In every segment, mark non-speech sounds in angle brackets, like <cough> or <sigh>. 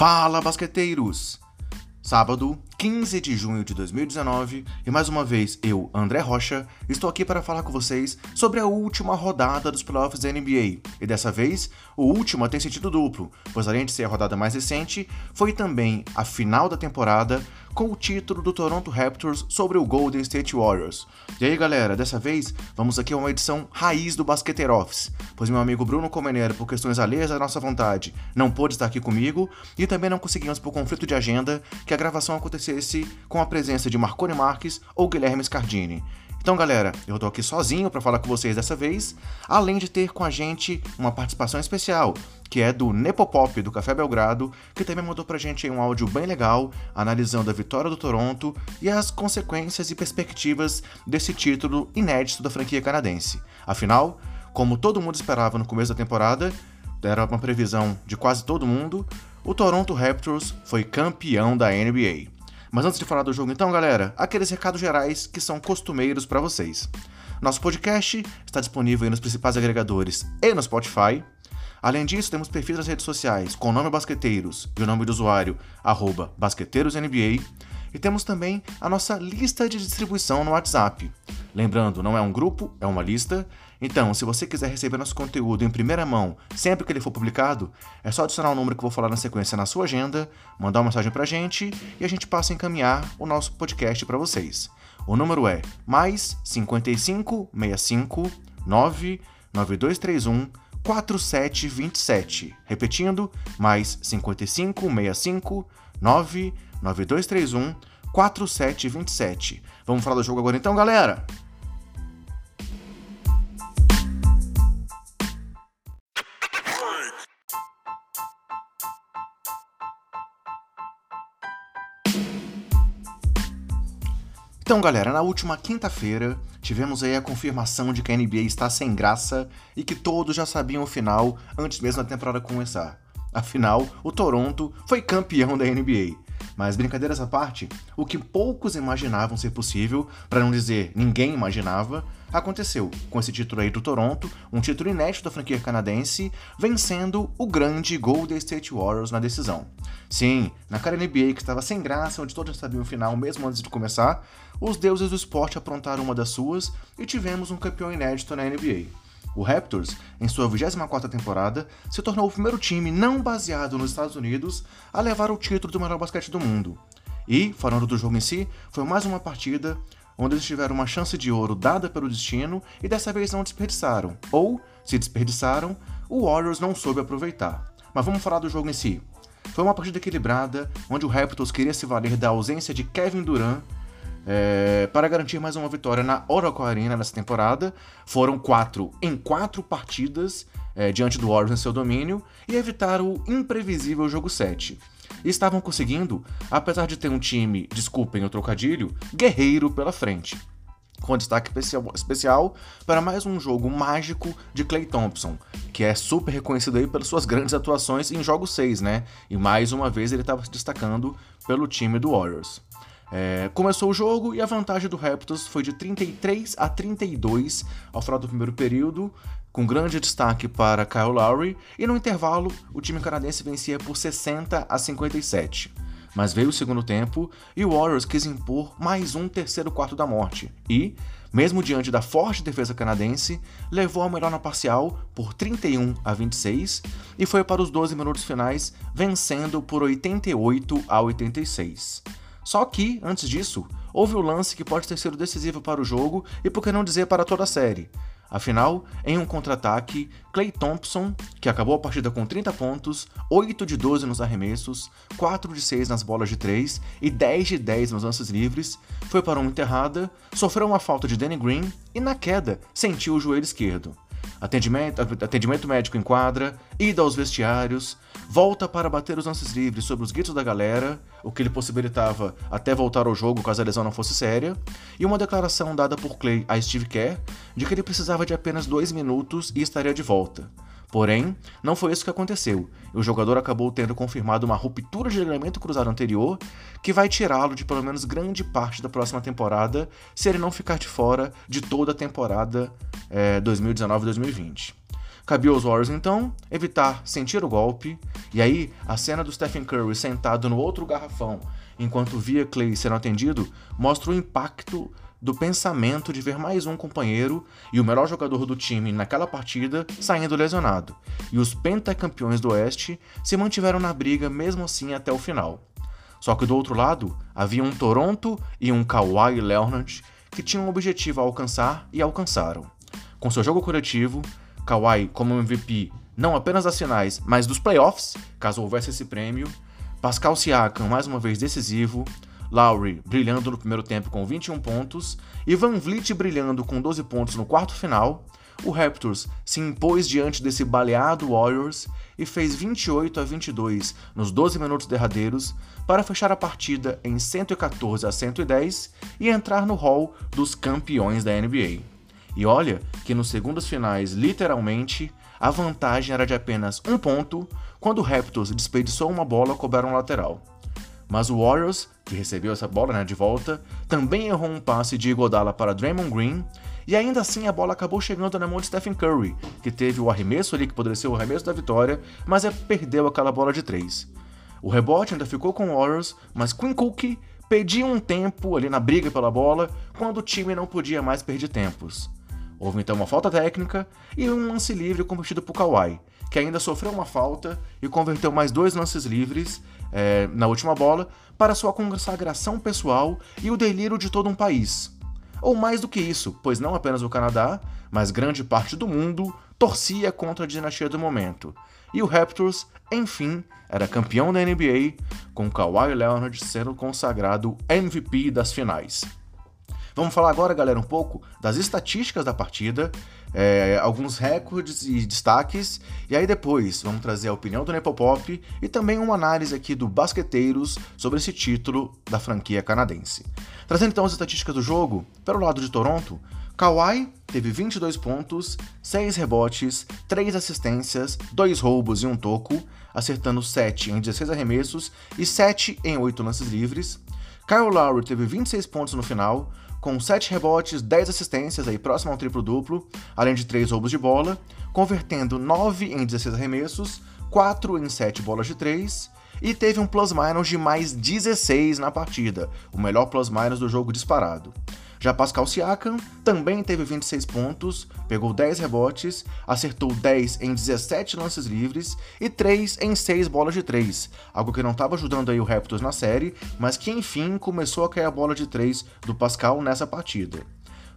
Fala, basqueteiros! Sábado, 15 de junho de 2019, e mais uma vez eu, André Rocha, estou aqui para falar com vocês sobre a última rodada dos playoffs da NBA. E dessa vez, o último tem sentido duplo, pois além de ser a rodada mais recente, foi também a final da temporada com o título do Toronto Raptors sobre o Golden State Warriors. E aí, galera, dessa vez vamos aqui a uma edição raiz do Basqueteiro Office, pois meu amigo Bruno Comenero, por questões alheias à nossa vontade, não pôde estar aqui comigo e também não conseguimos por conflito de agenda que a gravação acontecesse com a presença de Marconi Marques ou Guilherme Scardini. Então, galera, eu tô aqui sozinho para falar com vocês dessa vez, além de ter com a gente uma participação especial, que é do Nepopop do Café Belgrado, que também mandou pra gente um áudio bem legal, analisando a vitória do Toronto e as consequências e perspectivas desse título inédito da franquia canadense. Afinal, como todo mundo esperava no começo da temporada, era uma previsão de quase todo mundo, o Toronto Raptors foi campeão da NBA. Mas antes de falar do jogo, então, galera, aqueles recados gerais que são costumeiros para vocês. Nosso podcast está disponível nos principais agregadores e no Spotify. Além disso, temos perfis nas redes sociais com o nome Basqueteiros e o nome do usuário, arroba BasqueteirosNBA. E temos também a nossa lista de distribuição no WhatsApp. Lembrando, não é um grupo, é uma lista. Então, se você quiser receber nosso conteúdo em primeira mão sempre que ele for publicado, é só adicionar o número que eu vou falar na sequência na sua agenda, mandar uma mensagem pra gente e a gente passa a encaminhar o nosso podcast para vocês. O número é mais 55 65 99231 4727. Repetindo, mais 55 65 99231 4727. Vamos falar do jogo agora então, galera? Então, galera, na última quinta-feira tivemos aí a confirmação de que a NBA está sem graça e que todos já sabiam o final antes mesmo da temporada começar. Afinal, o Toronto foi campeão da NBA. Mas brincadeiras à parte, o que poucos imaginavam ser possível, para não dizer ninguém imaginava, aconteceu com esse título aí do Toronto, um título inédito da franquia canadense, vencendo o grande Golden State Warriors na decisão. Sim, na cara NBA que estava sem graça, onde todos sabiam o final mesmo antes de começar, os deuses do esporte aprontaram uma das suas e tivemos um campeão inédito na NBA. O Raptors, em sua 24ª temporada, se tornou o primeiro time não baseado nos Estados Unidos a levar o título do melhor basquete do mundo. E, falando do jogo em si, foi mais uma partida onde eles tiveram uma chance de ouro dada pelo destino e dessa vez não desperdiçaram. Ou, se desperdiçaram, o Warriors não soube aproveitar. Mas vamos falar do jogo em si. Foi uma partida equilibrada, onde o Raptors queria se valer da ausência de Kevin Durant é, para garantir mais uma vitória na Oracle Arena nessa temporada. Foram quatro em quatro partidas é, diante do Warriors em seu domínio e evitar o imprevisível jogo 7. E estavam conseguindo, apesar de ter um time, desculpem o trocadilho, guerreiro pela frente. Com destaque especial para mais um jogo mágico de Clay Thompson, que é super reconhecido aí pelas suas grandes atuações em jogo 6, né? E mais uma vez ele estava se destacando pelo time do Warriors. É, começou o jogo e a vantagem do Raptors foi de 33 a 32 ao final do primeiro período, com grande destaque para Kyle Lowry, e no intervalo o time canadense vencia por 60 a 57. Mas veio o segundo tempo e o Warriors quis impor mais um terceiro quarto da morte e, mesmo diante da forte defesa canadense, levou a melhor na parcial por 31 a 26 e foi para os 12 minutos finais vencendo por 88 a 86. Só que, antes disso, houve o lance que pode ter sido decisivo para o jogo e por que não dizer para toda a série. Afinal, em um contra-ataque, Clay Thompson, que acabou a partida com 30 pontos, 8 de 12 nos arremessos, 4 de 6 nas bolas de 3 e 10 de 10 nos lances livres, foi para uma enterrada, sofreu uma falta de Danny Green e, na queda, sentiu o joelho esquerdo atendimento, atendimento médico em quadra, ida aos vestiários, volta para bater os lances livres sobre os gritos da galera, o que lhe possibilitava até voltar ao jogo caso a lesão não fosse séria, e uma declaração dada por Clay a Steve Kerr de que ele precisava de apenas dois minutos e estaria de volta. Porém, não foi isso que aconteceu, o jogador acabou tendo confirmado uma ruptura de ligamento cruzado anterior que vai tirá-lo de pelo menos grande parte da próxima temporada se ele não ficar de fora de toda a temporada é, 2019-2020. Cabia aos Warriors então evitar sentir o golpe, e aí a cena do Stephen Curry sentado no outro garrafão enquanto via Clay sendo atendido mostra o impacto do pensamento de ver mais um companheiro e o melhor jogador do time naquela partida saindo lesionado, e os pentacampeões do Oeste se mantiveram na briga mesmo assim até o final. Só que do outro lado havia um Toronto e um Kawhi Leonard que tinham um objetivo a alcançar e alcançaram. Com seu jogo coletivo, Kawhi como MVP não apenas das finais, mas dos playoffs, caso houvesse esse prêmio, Pascal Siakam mais uma vez decisivo, Lowry brilhando no primeiro tempo com 21 pontos e Van Vliet brilhando com 12 pontos no quarto final, o Raptors se impôs diante desse baleado Warriors e fez 28 a 22 nos 12 minutos derradeiros para fechar a partida em 114 a 110 e entrar no hall dos campeões da NBA. E olha que nos segundos finais, literalmente, a vantagem era de apenas um ponto quando o Raptors desperdiçou uma bola cobraram lateral. Mas o Warriors, que recebeu essa bola né, de volta, também errou um passe de Iguodala para Draymond Green, e ainda assim a bola acabou chegando na mão de Stephen Curry, que teve o arremesso ali que poderia ser o arremesso da vitória, mas é, perdeu aquela bola de três. O rebote ainda ficou com o Warriors, mas Quinn Cook pediu um tempo ali na briga pela bola quando o time não podia mais perder tempos. Houve então uma falta técnica e um lance livre convertido por Kawhi, que ainda sofreu uma falta e converteu mais dois lances livres é, na última bola para sua consagração pessoal e o delírio de todo um país. Ou mais do que isso, pois não apenas o Canadá, mas grande parte do mundo torcia contra a dinastia do momento. E o Raptors, enfim, era campeão da NBA, com Kawhi Leonard sendo consagrado MVP das finais. Vamos falar agora, galera, um pouco das estatísticas da partida, é, alguns recordes e destaques, e aí depois vamos trazer a opinião do Nepopop e também uma análise aqui do Basqueteiros sobre esse título da franquia canadense. Trazendo então as estatísticas do jogo, pelo lado de Toronto, Kawhi teve 22 pontos, 6 rebotes, 3 assistências, 2 roubos e um toco, acertando 7 em 16 arremessos e 7 em 8 lances livres. Kyle Lowry teve 26 pontos no final, com 7 rebotes, 10 assistências, aí próximo ao triplo-duplo, além de 3 roubos de bola, convertendo 9 em 16 arremessos, 4 em 7 bolas de 3, e teve um plus-minus de mais 16 na partida, o melhor plus-minus do jogo disparado. Já Pascal Siakam também teve 26 pontos, pegou 10 rebotes, acertou 10 em 17 lances livres e 3 em 6 bolas de 3, algo que não estava ajudando aí o Raptors na série, mas que enfim começou a cair a bola de 3 do Pascal nessa partida.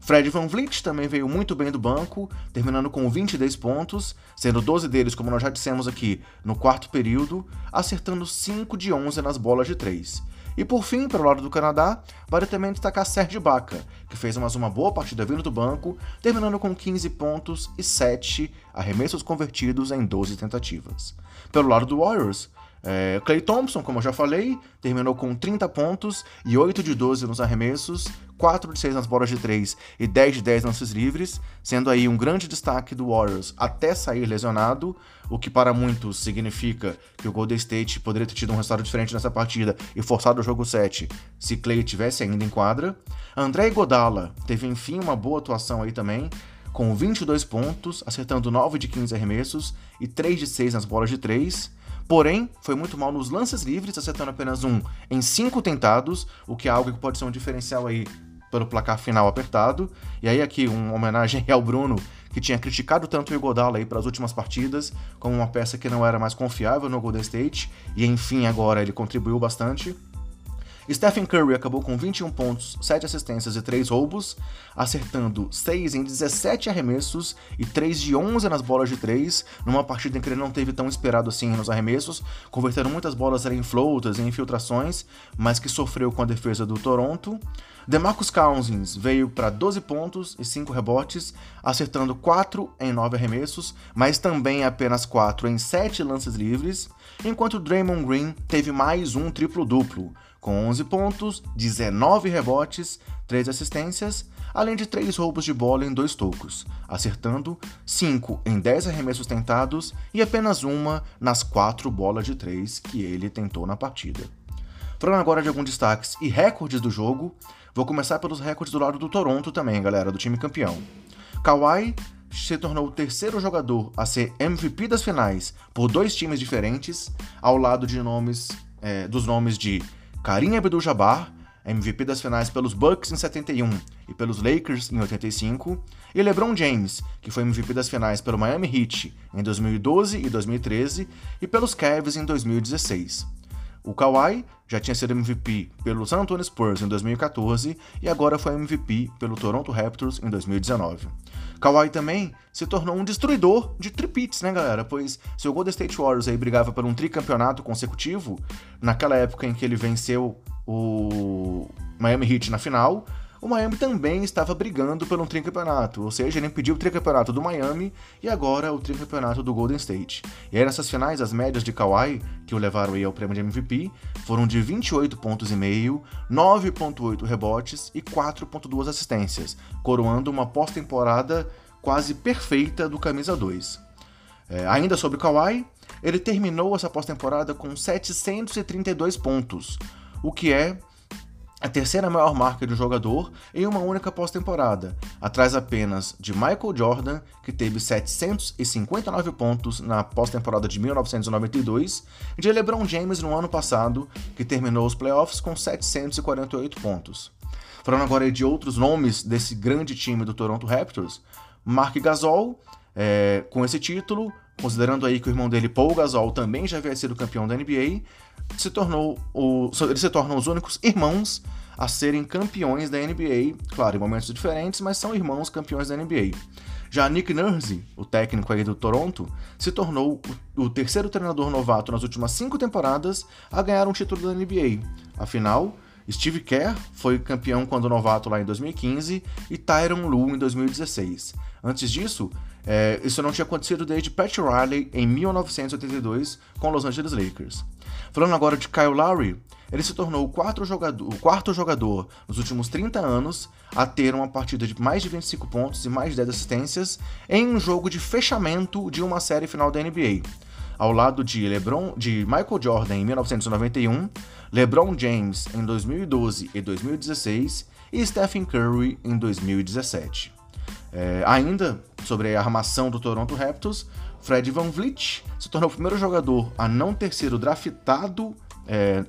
Fred Van Vliet também veio muito bem do banco, terminando com 22 pontos, sendo 12 deles, como nós já dissemos aqui, no quarto período, acertando 5 de 11 nas bolas de 3. E por fim, pelo lado do Canadá, vale também destacar Serge Ibaka, que fez mais uma boa partida vindo do banco, terminando com 15 pontos e 7 arremessos convertidos em 12 tentativas. Pelo lado do Warriors, é, Clay Thompson, como eu já falei, terminou com 30 pontos e 8 de 12 nos arremessos, 4 de 6 nas bolas de 3 e 10 de 10 lances livres, sendo aí um grande destaque do Warriors até sair lesionado, o que para muitos significa que o Golden State poderia ter tido um resultado diferente nessa partida e forçado o jogo 7 se Clay tivesse ainda em quadra. André Godala teve enfim uma boa atuação aí também, com 22 pontos, acertando 9 de 15 arremessos e 3 de 6 nas bolas de 3. Porém, foi muito mal nos lances livres, acertando apenas um em cinco tentados, o que é algo que pode ser um diferencial aí pelo placar final apertado. E aí aqui uma homenagem <laughs> ao Bruno, que tinha criticado tanto o Igodala aí para as últimas partidas, como uma peça que não era mais confiável no Golden State, e enfim agora ele contribuiu bastante. Stephen Curry acabou com 21 pontos, 7 assistências e 3 roubos, acertando 6 em 17 arremessos e 3 de 11 nas bolas de 3, numa partida em que ele não teve tão esperado assim nos arremessos, convertendo muitas bolas em floatas e infiltrações, mas que sofreu com a defesa do Toronto. DeMarcus Cousins veio para 12 pontos e 5 rebotes, acertando 4 em 9 arremessos, mas também apenas 4 em 7 lances livres, enquanto Draymond Green teve mais um triplo-duplo, com 11 pontos, 19 rebotes, 3 assistências, além de 3 roubos de bola em 2 tocos, acertando 5 em 10 arremessos tentados e apenas uma nas 4 bolas de 3 que ele tentou na partida. Falando agora de alguns destaques e recordes do jogo, vou começar pelos recordes do lado do Toronto também, galera, do time campeão. Kawhi se tornou o terceiro jogador a ser MVP das finais por dois times diferentes, ao lado de nomes é, dos nomes de Karim Abdul-Jabbar, MVP das finais pelos Bucks em 71 e pelos Lakers em 85, e LeBron James, que foi MVP das finais pelo Miami Heat em 2012 e 2013 e pelos Cavs em 2016. O Kawhi já tinha sido MVP pelo San Antonio Spurs em 2014 e agora foi MVP pelo Toronto Raptors em 2019. Kawhi também se tornou um destruidor de tripits, né, galera? Pois se o Golden State Warriors aí brigava por um tricampeonato consecutivo, naquela época em que ele venceu o Miami Heat na final, o Miami também estava brigando um tricampeonato, ou seja, ele impediu o tricampeonato do Miami e agora o tricampeonato do Golden State. E aí nessas finais, as médias de Kawhi, que o levaram aí ao prêmio de MVP, foram de 28 pontos e meio, 9.8 rebotes e 4.2 assistências, coroando uma pós-temporada quase perfeita do camisa 2. É, ainda sobre Kawhi, ele terminou essa pós-temporada com 732 pontos, o que é a terceira maior marca de um jogador em uma única pós-temporada, atrás apenas de Michael Jordan, que teve 759 pontos na pós-temporada de 1992, e de LeBron James no ano passado, que terminou os playoffs com 748 pontos. Falando agora de outros nomes desse grande time do Toronto Raptors, Mark Gasol, é, com esse título, considerando aí que o irmão dele, Paul Gasol, também já havia sido campeão da NBA, se tornou o, eles se tornam os únicos irmãos a serem campeões da NBA, claro, em momentos diferentes, mas são irmãos campeões da NBA. Já Nick Nurse, o técnico aí do Toronto, se tornou o terceiro treinador novato nas últimas cinco temporadas a ganhar um título da NBA. Afinal, Steve Kerr foi campeão quando novato lá em 2015 e Tyron Lue em 2016. Antes disso, é, isso não tinha acontecido desde Pat Riley em 1982 com Los Angeles Lakers. Falando agora de Kyle Lowry, ele se tornou o quarto, jogador, o quarto jogador nos últimos 30 anos a ter uma partida de mais de 25 pontos e mais de 10 assistências em um jogo de fechamento de uma série final da NBA. Ao lado de LeBron, de Michael Jordan em 1991, LeBron James em 2012 e 2016 e Stephen Curry em 2017. É, ainda sobre a armação do Toronto Raptors, Fred Van Vliet se tornou o primeiro jogador a não ter sido draftado é,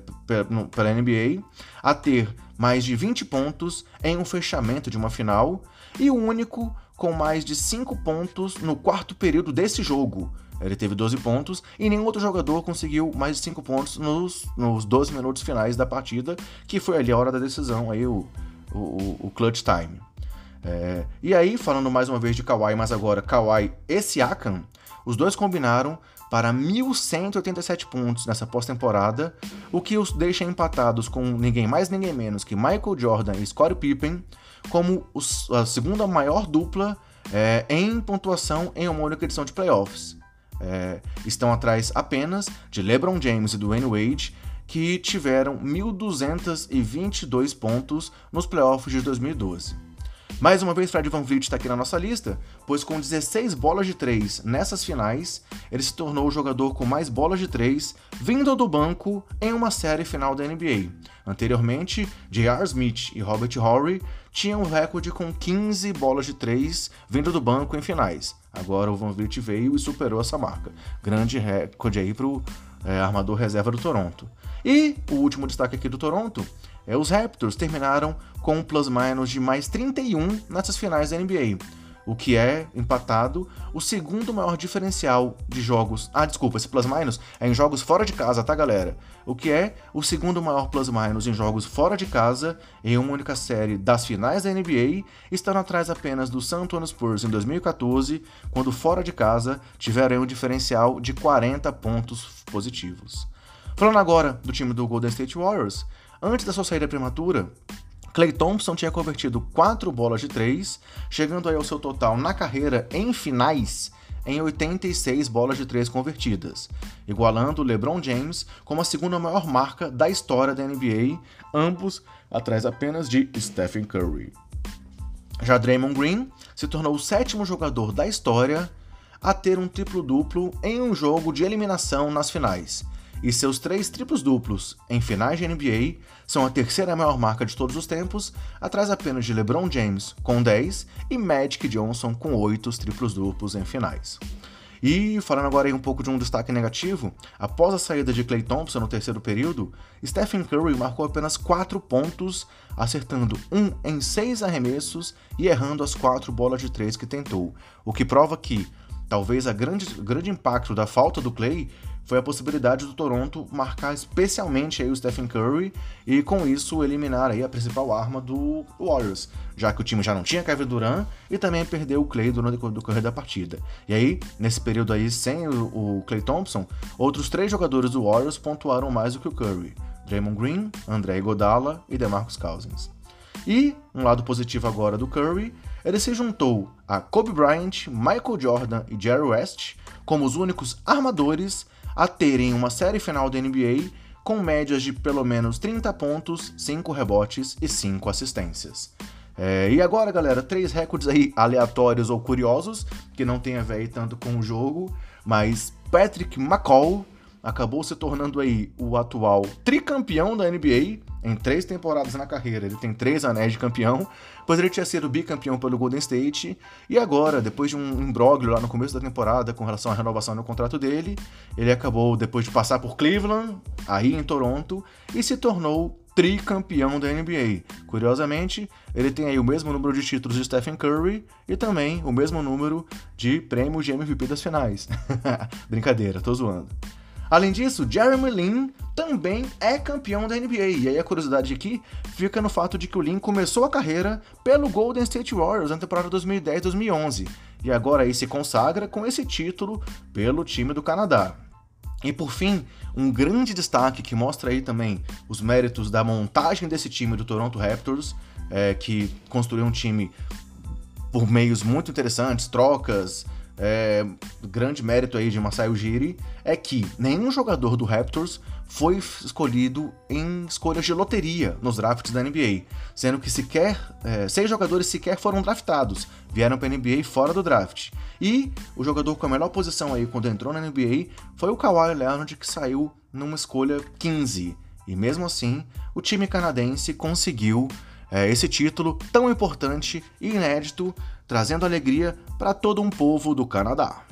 pela NBA, a ter mais de 20 pontos em um fechamento de uma final e o único com mais de 5 pontos no quarto período desse jogo. Ele teve 12 pontos e nenhum outro jogador conseguiu mais de 5 pontos nos, nos 12 minutos finais da partida, que foi ali a hora da decisão, aí o, o, o clutch time. É, e aí, falando mais uma vez de Kawhi, mas agora Kawhi e Siakam, os dois combinaram para 1.187 pontos nessa pós-temporada, o que os deixa empatados com ninguém mais ninguém menos que Michael Jordan e Scottie Pippen como os, a segunda maior dupla é, em pontuação em uma única edição de playoffs. É, estão atrás apenas de LeBron James e Dwayne Wade, que tiveram 1.222 pontos nos playoffs de 2012. Mais uma vez, Fred Van Vliet está aqui na nossa lista, pois com 16 bolas de 3 nessas finais, ele se tornou o jogador com mais bolas de 3 vindo do banco em uma série final da NBA. Anteriormente, J.R. Smith e Robert Horry tinham o recorde com 15 bolas de 3 vindo do banco em finais. Agora o Van Vliet veio e superou essa marca. Grande recorde aí para o é, armador reserva do Toronto. E o último destaque aqui do Toronto é, os Raptors terminaram com um plus-minus de mais 31 nessas finais da NBA, o que é, empatado, o segundo maior diferencial de jogos. Ah, desculpa, esse plus-minus é em jogos fora de casa, tá, galera? O que é o segundo maior plus-minus em jogos fora de casa em uma única série das finais da NBA, estando atrás apenas do San Antonio Spurs em 2014, quando fora de casa tiveram um diferencial de 40 pontos positivos. Falando agora do time do Golden State Warriors, Antes da sua saída prematura, Clay Thompson tinha convertido 4 bolas de 3, chegando aí ao seu total na carreira em finais em 86 bolas de 3 convertidas, igualando LeBron James como a segunda maior marca da história da NBA, ambos atrás apenas de Stephen Curry. Já Draymond Green se tornou o sétimo jogador da história a ter um triplo-duplo em um jogo de eliminação nas finais, e seus três triplos duplos em finais de NBA são a terceira maior marca de todos os tempos, atrás apenas de LeBron James com 10 e Magic Johnson com 8 triplos duplos em finais. E falando agora um pouco de um destaque negativo, após a saída de Clay Thompson no terceiro período, Stephen Curry marcou apenas 4 pontos, acertando um em 6 arremessos e errando as 4 bolas de 3 que tentou, o que prova que talvez o grande, grande impacto da falta do Clay foi a possibilidade do Toronto marcar especialmente aí o Stephen Curry e com isso eliminar aí a principal arma do Warriors, já que o time já não tinha Kevin Durant e também perdeu o Clay durante o decorrer da partida. E aí, nesse período aí sem o, o Clay Thompson, outros três jogadores do Warriors pontuaram mais do que o Curry. Draymond Green, André Godala e DeMarcus Cousins. E, um lado positivo agora do Curry, ele se juntou a Kobe Bryant, Michael Jordan e Jerry West como os únicos armadores a terem uma série final da NBA com médias de pelo menos 30 pontos, 5 rebotes e 5 assistências. É, e agora, galera, três recordes aí aleatórios ou curiosos, que não tem a ver tanto com o jogo, mas Patrick McCall acabou se tornando aí o atual tricampeão da NBA em três temporadas na carreira. Ele tem três anéis de campeão, pois ele tinha sido bicampeão pelo Golden State e agora, depois de um imbróglio lá no começo da temporada com relação à renovação no contrato dele, ele acabou depois de passar por Cleveland, aí em Toronto e se tornou tricampeão da NBA. Curiosamente, ele tem aí o mesmo número de títulos de Stephen Curry e também o mesmo número de prêmios de MVP das finais. <laughs> Brincadeira, tô zoando. Além disso, Jeremy Lin também é campeão da NBA. E aí a curiosidade aqui fica no fato de que o Lin começou a carreira pelo Golden State Warriors na temporada 2010-2011 e agora aí se consagra com esse título pelo time do Canadá. E por fim, um grande destaque que mostra aí também os méritos da montagem desse time do Toronto Raptors, é, que construiu um time por meios muito interessantes, trocas, é, grande mérito aí de Masai Ujiri é que nenhum jogador do Raptors foi escolhido em escolhas de loteria nos drafts da NBA, sendo que sequer é, seis jogadores sequer foram draftados, vieram para a NBA fora do draft. E o jogador com a melhor posição aí quando entrou na NBA foi o Kawhi Leonard que saiu numa escolha 15. E mesmo assim, o time canadense conseguiu é, esse título tão importante e inédito trazendo alegria para todo um povo do Canadá.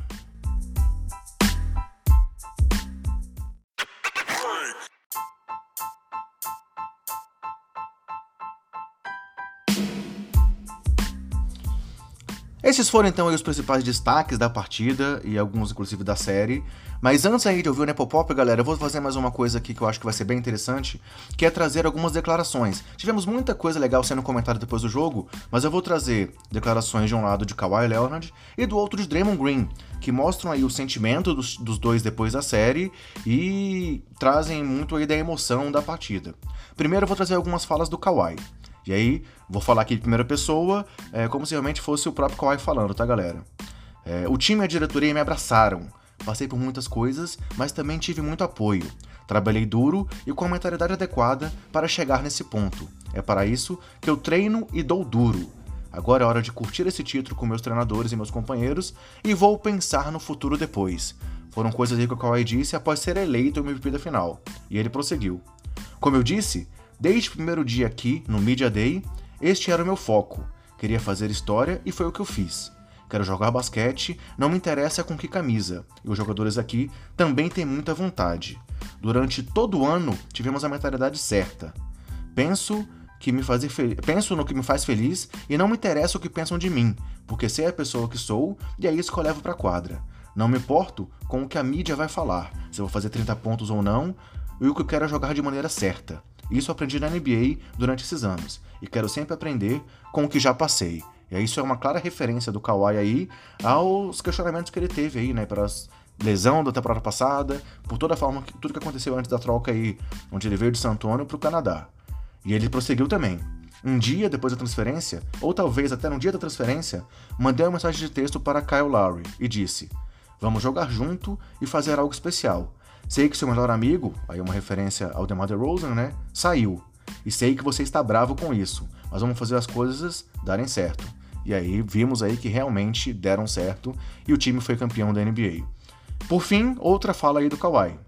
Esses foram então os principais destaques da partida e alguns inclusive da série. Mas antes aí de ouvir o Nepopop, galera, eu vou fazer mais uma coisa aqui que eu acho que vai ser bem interessante, que é trazer algumas declarações. Tivemos muita coisa legal sendo comentada depois do jogo, mas eu vou trazer declarações de um lado de Kawhi Leonard e do outro de Draymond Green, que mostram aí o sentimento dos, dos dois depois da série e trazem muito aí da emoção da partida. Primeiro eu vou trazer algumas falas do Kawhi. E aí, vou falar aqui de primeira pessoa, é, como se realmente fosse o próprio Kawhi falando, tá, galera? É, o time e a diretoria me abraçaram. Passei por muitas coisas, mas também tive muito apoio. Trabalhei duro e com a mentalidade adequada para chegar nesse ponto. É para isso que eu treino e dou duro. Agora é hora de curtir esse título com meus treinadores e meus companheiros e vou pensar no futuro depois. Foram coisas que o Kawhi disse após ser eleito o MVP da final. E ele prosseguiu. Como eu disse, Desde o primeiro dia aqui, no Media Day, este era o meu foco. Queria fazer história e foi o que eu fiz. Quero jogar basquete, não me interessa com que camisa, e os jogadores aqui também têm muita vontade. Durante todo o ano, tivemos a mentalidade certa. Penso que me fazer penso no que me faz feliz e não me interessa o que pensam de mim, porque sei a pessoa que sou e é isso que eu levo pra quadra. Não me importo com o que a mídia vai falar, se eu vou fazer 30 pontos ou não, e o que eu quero é jogar de maneira certa. Isso aprendi na NBA durante esses anos e quero sempre aprender com o que já passei. E isso é uma clara referência do Kawhi aí aos questionamentos que ele teve aí, né, para lesão da temporada passada, por toda a forma, tudo que aconteceu antes da troca aí, onde ele veio de San Antonio para o Canadá. E ele prosseguiu também. Um dia depois da transferência, ou talvez até no dia da transferência, mandei uma mensagem de texto para Kyle Lowry e disse: Vamos jogar junto e fazer algo especial. Sei que seu melhor amigo, aí uma referência ao DeMar DeRozan, né, saiu. E sei que você está bravo com isso, mas vamos fazer as coisas darem certo. E aí vimos aí que realmente deram certo e o time foi campeão da NBA. Por fim, outra fala aí do Kawhi.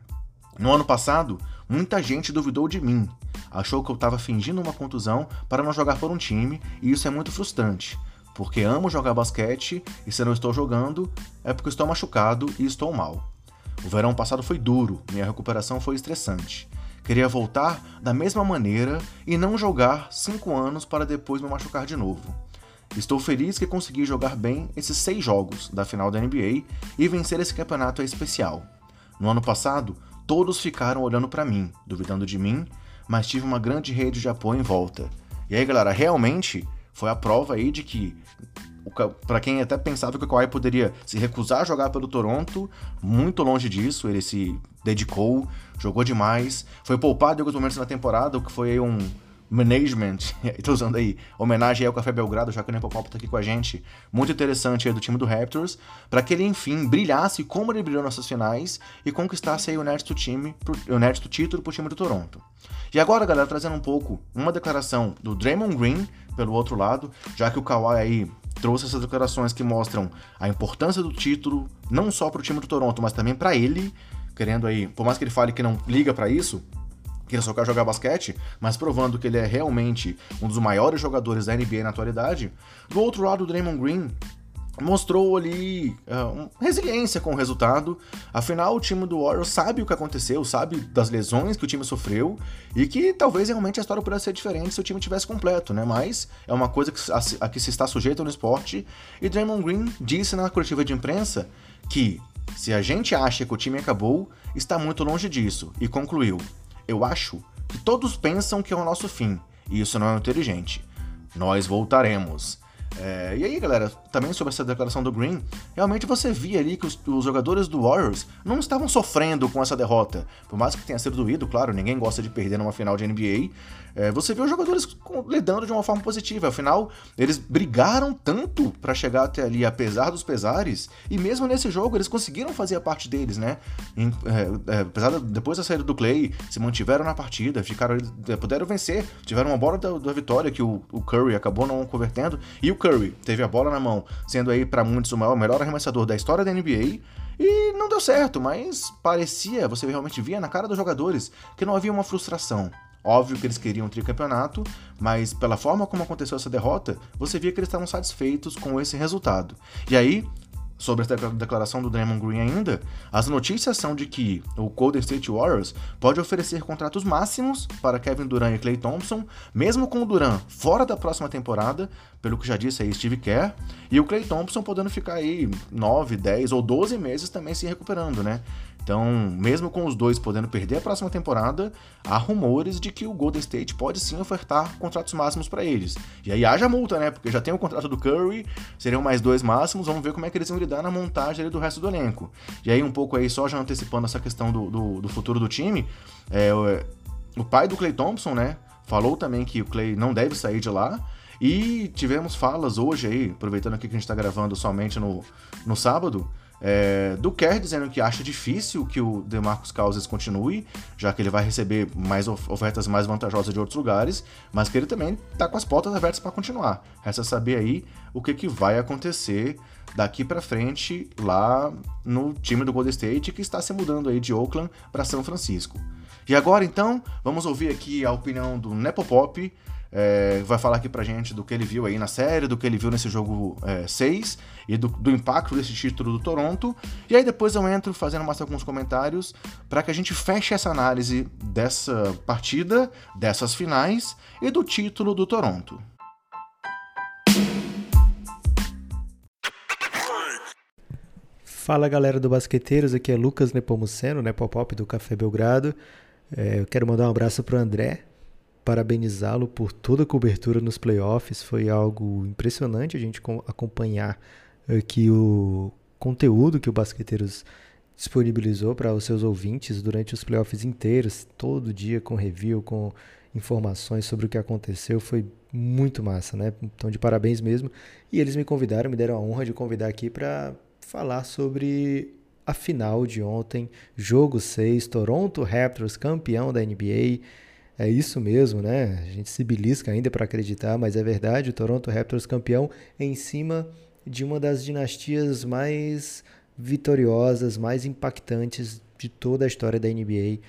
No ano passado, muita gente duvidou de mim, achou que eu estava fingindo uma contusão para não jogar por um time, e isso é muito frustrante, porque amo jogar basquete e se não estou jogando é porque estou machucado e estou mal. O verão passado foi duro, minha recuperação foi estressante. Queria voltar da mesma maneira e não jogar 5 anos para depois me machucar de novo. Estou feliz que consegui jogar bem esses seis jogos da final da NBA e vencer esse campeonato é especial. No ano passado, todos ficaram olhando para mim, duvidando de mim, mas tive uma grande rede de apoio em volta. E aí, galera, realmente foi a prova aí de que para quem até pensava que o Kawhi poderia se recusar a jogar pelo Toronto, muito longe disso, ele se dedicou, jogou demais, foi poupado em alguns momentos na temporada, o que foi um management, <laughs> estou usando aí, homenagem ao Café Belgrado, já que o Nepopop tá aqui com a gente, muito interessante aí do time do Raptors, para que ele, enfim, brilhasse como ele brilhou nessas finais e conquistasse aí o inédito time, o inédito título pro time do Toronto. E agora, galera, trazendo um pouco uma declaração do Draymond Green, pelo outro lado, já que o Kawhi aí trouxe essas declarações que mostram a importância do título, não só para o time do Toronto, mas também para ele, querendo aí, por mais que ele fale que não liga para isso, que ele só quer jogar basquete, mas provando que ele é realmente um dos maiores jogadores da NBA na atualidade. Do outro lado, o Draymond Green mostrou ali uh, resiliência com o resultado. Afinal, o time do Warriors sabe o que aconteceu, sabe das lesões que o time sofreu e que talvez realmente a história pudesse ser diferente se o time tivesse completo, né? Mas é uma coisa que, a, a que se está sujeito no esporte. E Draymond Green disse na coletiva de imprensa que se a gente acha que o time acabou, está muito longe disso e concluiu: Eu acho que todos pensam que é o nosso fim e isso não é inteligente. Nós voltaremos. É, e aí, galera, também sobre essa declaração do Green, realmente você via ali que os, os, jogadores do Warriors não estavam sofrendo com essa derrota. Por mais que tenha sido doído, claro, ninguém gosta de perder numa final de NBA. É, você vê os jogadores lidando de uma forma positiva. Afinal, eles brigaram tanto para chegar até ali, apesar dos pesares, e mesmo nesse jogo eles conseguiram fazer a parte deles, né? Em, é, é apesar de, depois da saída do Clay, se mantiveram na partida, ficaram, é, puderam vencer, tiveram uma bola da, da vitória que o, o Curry acabou não convertendo, e o Curry teve a bola na mão, sendo aí para muitos o maior, melhor arremessador da história da NBA. E não deu certo, mas parecia, você realmente via na cara dos jogadores que não havia uma frustração. Óbvio que eles queriam o tricampeonato, mas pela forma como aconteceu essa derrota, você via que eles estavam satisfeitos com esse resultado. E aí, sobre essa declaração do Draymond Green ainda, as notícias são de que o Golden State Warriors pode oferecer contratos máximos para Kevin Durant e Klay Thompson, mesmo com o Durant fora da próxima temporada, pelo que já disse aí Steve Kerr, e o Klay Thompson podendo ficar aí 9, 10 ou 12 meses também se recuperando, né? Então, mesmo com os dois podendo perder a próxima temporada, há rumores de que o Golden State pode sim ofertar contratos máximos para eles. E aí haja multa, né? Porque já tem o contrato do Curry, seriam mais dois máximos, vamos ver como é que eles vão lidar na montagem do resto do elenco. E aí, um pouco aí, só já antecipando essa questão do, do, do futuro do time, é, o, o pai do Clay Thompson, né? Falou também que o Clay não deve sair de lá. E tivemos falas hoje aí, aproveitando aqui que a gente está gravando somente no, no sábado, é, do Kerr dizendo que acha difícil que o DeMarcus Cousins continue, já que ele vai receber mais ofertas mais vantajosas de outros lugares, mas que ele também está com as portas abertas para continuar. Resta saber aí o que, que vai acontecer daqui para frente lá no time do Golden State que está se mudando aí de Oakland para São Francisco. E agora então, vamos ouvir aqui a opinião do Nepopop, é, vai falar aqui pra gente do que ele viu aí na série, do que ele viu nesse jogo 6 é, e do, do, impacto desse título do Toronto. E aí depois eu entro fazendo mais alguns comentários para que a gente feche essa análise dessa partida, dessas finais e do título do Toronto. Fala galera do Basqueteiros, aqui é Lucas Nepomuceno, Nepopop do Café Belgrado. É, eu quero mandar um abraço pro André, parabenizá-lo por toda a cobertura nos playoffs. Foi algo impressionante a gente acompanhar aqui o conteúdo que o Basqueteiros disponibilizou para os seus ouvintes durante os playoffs inteiros, todo dia com review, com informações sobre o que aconteceu. Foi muito massa, né? Então, de parabéns mesmo. E eles me convidaram, me deram a honra de convidar aqui para falar sobre a final de ontem, jogo 6, Toronto Raptors campeão da NBA. É isso mesmo, né? A gente se belisca ainda para acreditar, mas é verdade. O Toronto Raptors campeão em cima de uma das dinastias mais vitoriosas, mais impactantes de toda a história da NBA.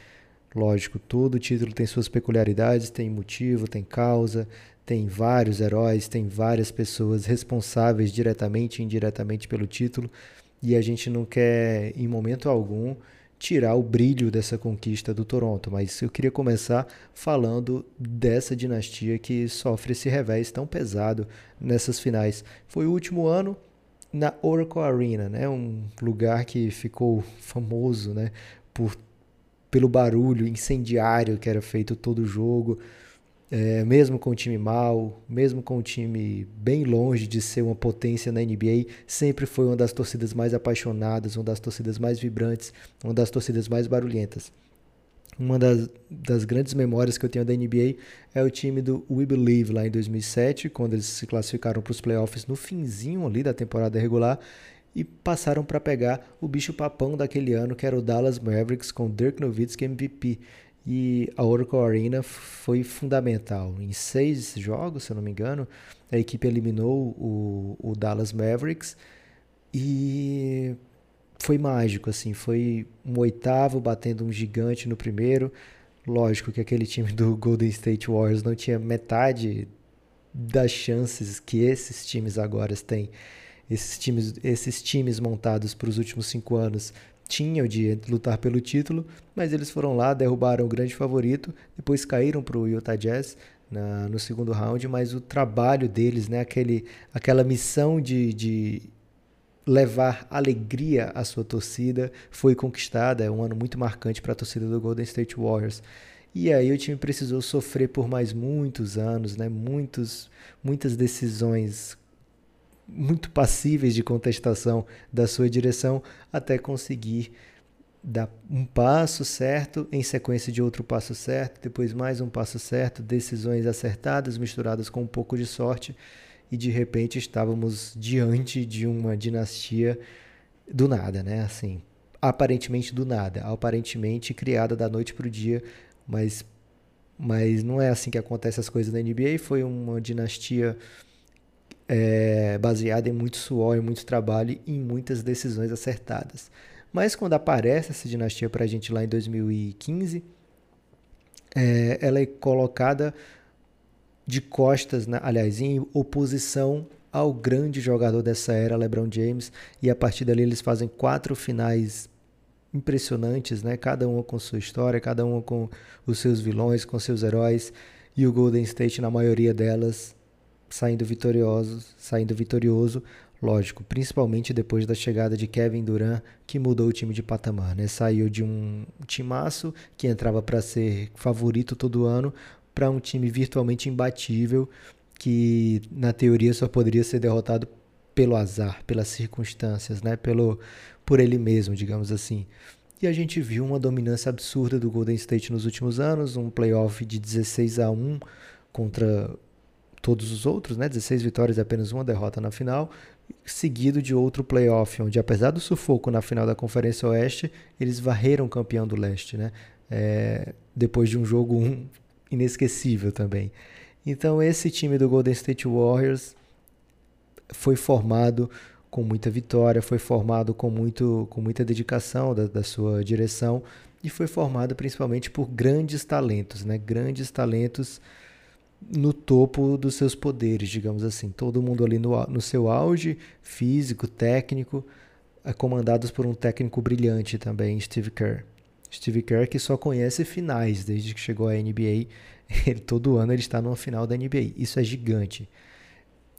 Lógico, todo título tem suas peculiaridades, tem motivo, tem causa, tem vários heróis, tem várias pessoas responsáveis diretamente e indiretamente pelo título, e a gente não quer, em momento algum, tirar o brilho dessa conquista do Toronto, mas eu queria começar falando dessa dinastia que sofre esse revés tão pesado nessas finais. Foi o último ano na Oracle Arena, né? Um lugar que ficou famoso, né, por pelo barulho incendiário que era feito todo o jogo, é, mesmo com o time mal, mesmo com o time bem longe de ser uma potência na NBA, sempre foi uma das torcidas mais apaixonadas, uma das torcidas mais vibrantes, uma das torcidas mais barulhentas. Uma das, das grandes memórias que eu tenho da NBA é o time do We Believe lá em 2007, quando eles se classificaram para os playoffs no finzinho ali da temporada regular e passaram para pegar o bicho papão daquele ano, que era o Dallas Mavericks com Dirk Nowitzki MVP e a Oracle Arena foi fundamental. Em seis jogos, se eu não me engano, a equipe eliminou o, o Dallas Mavericks e foi mágico, assim, foi um oitavo batendo um gigante no primeiro. Lógico que aquele time do <laughs> Golden State Warriors não tinha metade das chances que esses times agora têm. Esses times, esses times montados para os últimos cinco anos tinham de lutar pelo título, mas eles foram lá, derrubaram o grande favorito, depois caíram para o Utah Jazz na, no segundo round, mas o trabalho deles, né, aquele, aquela missão de, de levar alegria à sua torcida foi conquistada, é um ano muito marcante para a torcida do Golden State Warriors. E aí o time precisou sofrer por mais muitos anos, né? Muitos, muitas decisões muito passíveis de contestação da sua direção até conseguir dar um passo certo em sequência de outro passo certo, depois mais um passo certo, decisões acertadas misturadas com um pouco de sorte e de repente estávamos diante de uma dinastia do nada, né? Assim, aparentemente do nada, aparentemente criada da noite para o dia, mas mas não é assim que acontecem as coisas na NBA. Foi uma dinastia é, baseada em muito suor, em muito trabalho e em muitas decisões acertadas. Mas quando aparece essa dinastia para a gente lá em 2015, é, ela é colocada de costas, né? aliás, em oposição ao grande jogador dessa era, LeBron James, e a partir dali eles fazem quatro finais impressionantes, né? Cada uma com sua história, cada uma com os seus vilões, com seus heróis, e o Golden State na maioria delas saindo vitorioso, saindo vitorioso, lógico, principalmente depois da chegada de Kevin Durant, que mudou o time de patamar, né? Saiu de um timaço que entrava para ser favorito todo ano para um time virtualmente imbatível que na teoria só poderia ser derrotado pelo azar, pelas circunstâncias, né? Pelo por ele mesmo, digamos assim. E a gente viu uma dominância absurda do Golden State nos últimos anos, um playoff de 16 a 1 contra todos os outros, né? 16 vitórias e apenas uma derrota na final, seguido de outro playoff, onde apesar do sufoco na final da Conferência Oeste, eles varreram o campeão do leste, né? É, depois de um jogo um, inesquecível também. Então esse time do Golden State Warriors foi formado com muita vitória, foi formado com, muito, com muita dedicação da, da sua direção e foi formado principalmente por grandes talentos, né? Grandes talentos no topo dos seus poderes, digamos assim. Todo mundo ali no, no seu auge físico, técnico, é comandados por um técnico brilhante também, Steve Kerr. Steve Kerr que só conhece finais desde que chegou à NBA. <laughs> Ele, todo ano ele está numa final da NBA. Isso é gigante.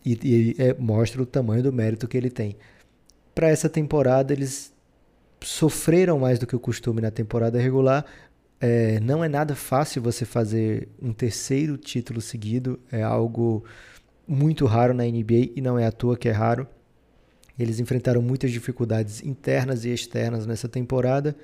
E, e é, mostra o tamanho do mérito que ele tem. Para essa temporada, eles sofreram mais do que o costume na temporada regular, é, não é nada fácil você fazer um terceiro título seguido, é algo muito raro na NBA e não é à toa que é raro. Eles enfrentaram muitas dificuldades internas e externas nessa temporada,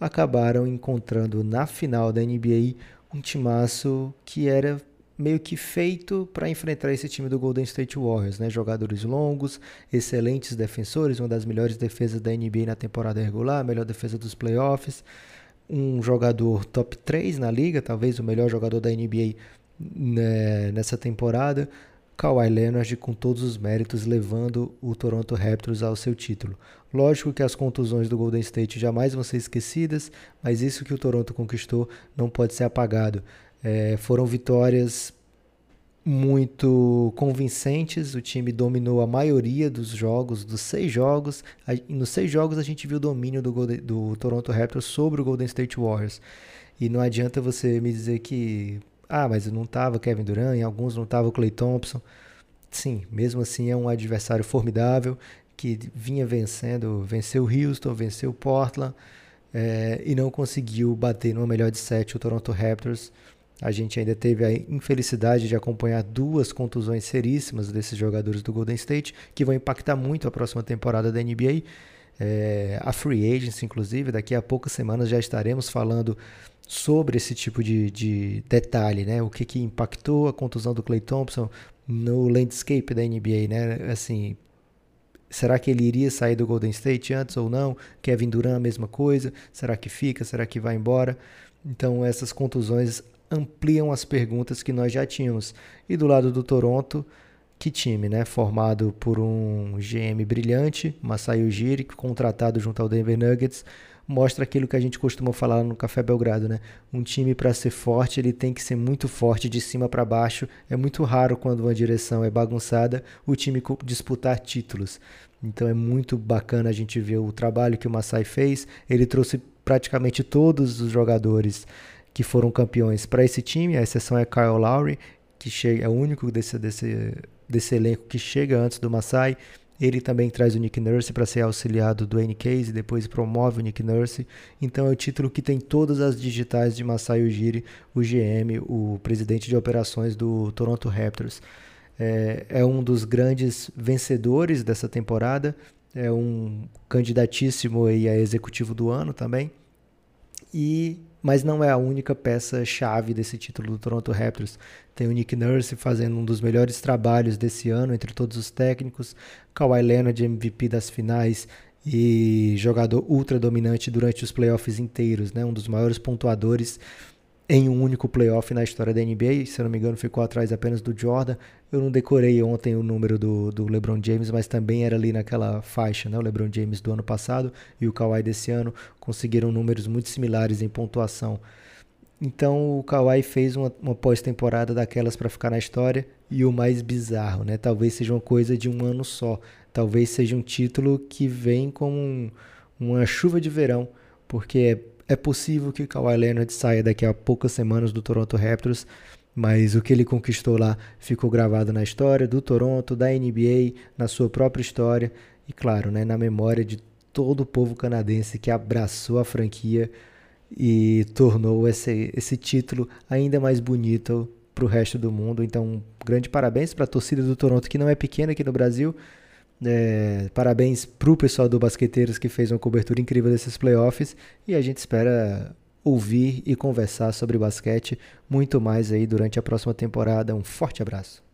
acabaram encontrando na final da NBA um timaço que era meio que feito para enfrentar esse time do Golden State Warriors, né? Jogadores longos, excelentes defensores, uma das melhores defesas da NBA na temporada regular, melhor defesa dos playoffs um jogador top 3 na liga, talvez o melhor jogador da NBA né, nessa temporada, Kawhi Leonard com todos os méritos levando o Toronto Raptors ao seu título. Lógico que as contusões do Golden State jamais vão ser esquecidas, mas isso que o Toronto conquistou não pode ser apagado. É, foram vitórias muito convincentes. O time dominou a maioria dos jogos, dos seis jogos. Nos seis jogos a gente viu o domínio do, Golden, do Toronto Raptors sobre o Golden State Warriors. E não adianta você me dizer que ah, mas não estava Kevin Durant, em alguns não estava o Clay Thompson. Sim, mesmo assim é um adversário formidável que vinha vencendo, venceu Houston, venceu Portland é, e não conseguiu bater no melhor de sete o Toronto Raptors. A gente ainda teve a infelicidade de acompanhar duas contusões seríssimas desses jogadores do Golden State, que vão impactar muito a próxima temporada da NBA. É, a Free Agency, inclusive, daqui a poucas semanas já estaremos falando sobre esse tipo de, de detalhe, né? O que, que impactou a contusão do Clay Thompson no landscape da NBA, né? Assim, será que ele iria sair do Golden State antes ou não? Kevin Durant a mesma coisa? Será que fica? Será que vai embora? Então essas contusões ampliam as perguntas que nós já tínhamos. E do lado do Toronto, que time, né? Formado por um GM brilhante, Masai Ujiri, contratado junto ao Denver Nuggets, mostra aquilo que a gente costuma falar no Café Belgrado, né? Um time para ser forte, ele tem que ser muito forte de cima para baixo. É muito raro quando uma direção é bagunçada o time disputar títulos. Então é muito bacana a gente ver o trabalho que o Masai fez. Ele trouxe praticamente todos os jogadores que foram campeões para esse time. A exceção é Kyle Lowry, que chega, é o único desse, desse, desse elenco que chega antes do Masai. Ele também traz o Nick Nurse para ser auxiliado do Dwayne Case, depois promove o Nick Nurse. Então é o título que tem todas as digitais de Masai Ujiri, o GM, o presidente de operações do Toronto Raptors. É, é um dos grandes vencedores dessa temporada, é um candidatíssimo a executivo do ano também. E mas não é a única peça-chave desse título do Toronto Raptors. Tem o Nick Nurse fazendo um dos melhores trabalhos desse ano entre todos os técnicos, Kawhi Leonard MVP das finais e jogador ultra dominante durante os playoffs inteiros, né? um dos maiores pontuadores em um único playoff na história da NBA. Se eu não me engano, ficou atrás apenas do Jordan. Eu não decorei ontem o número do, do LeBron James, mas também era ali naquela faixa, né? O LeBron James do ano passado e o Kawhi desse ano conseguiram números muito similares em pontuação. Então o Kawhi fez uma, uma pós-temporada daquelas para ficar na história e o mais bizarro, né? Talvez seja uma coisa de um ano só. Talvez seja um título que vem como um, uma chuva de verão, porque é é possível que o Kawhi Leonard saia daqui a poucas semanas do Toronto Raptors, mas o que ele conquistou lá ficou gravado na história do Toronto, da NBA, na sua própria história e, claro, né, na memória de todo o povo canadense que abraçou a franquia e tornou esse, esse título ainda mais bonito para o resto do mundo. Então, grande parabéns para a torcida do Toronto, que não é pequena aqui no Brasil, é, parabéns para o pessoal do Basqueteiros que fez uma cobertura incrível desses playoffs e a gente espera ouvir e conversar sobre basquete muito mais aí durante a próxima temporada. Um forte abraço.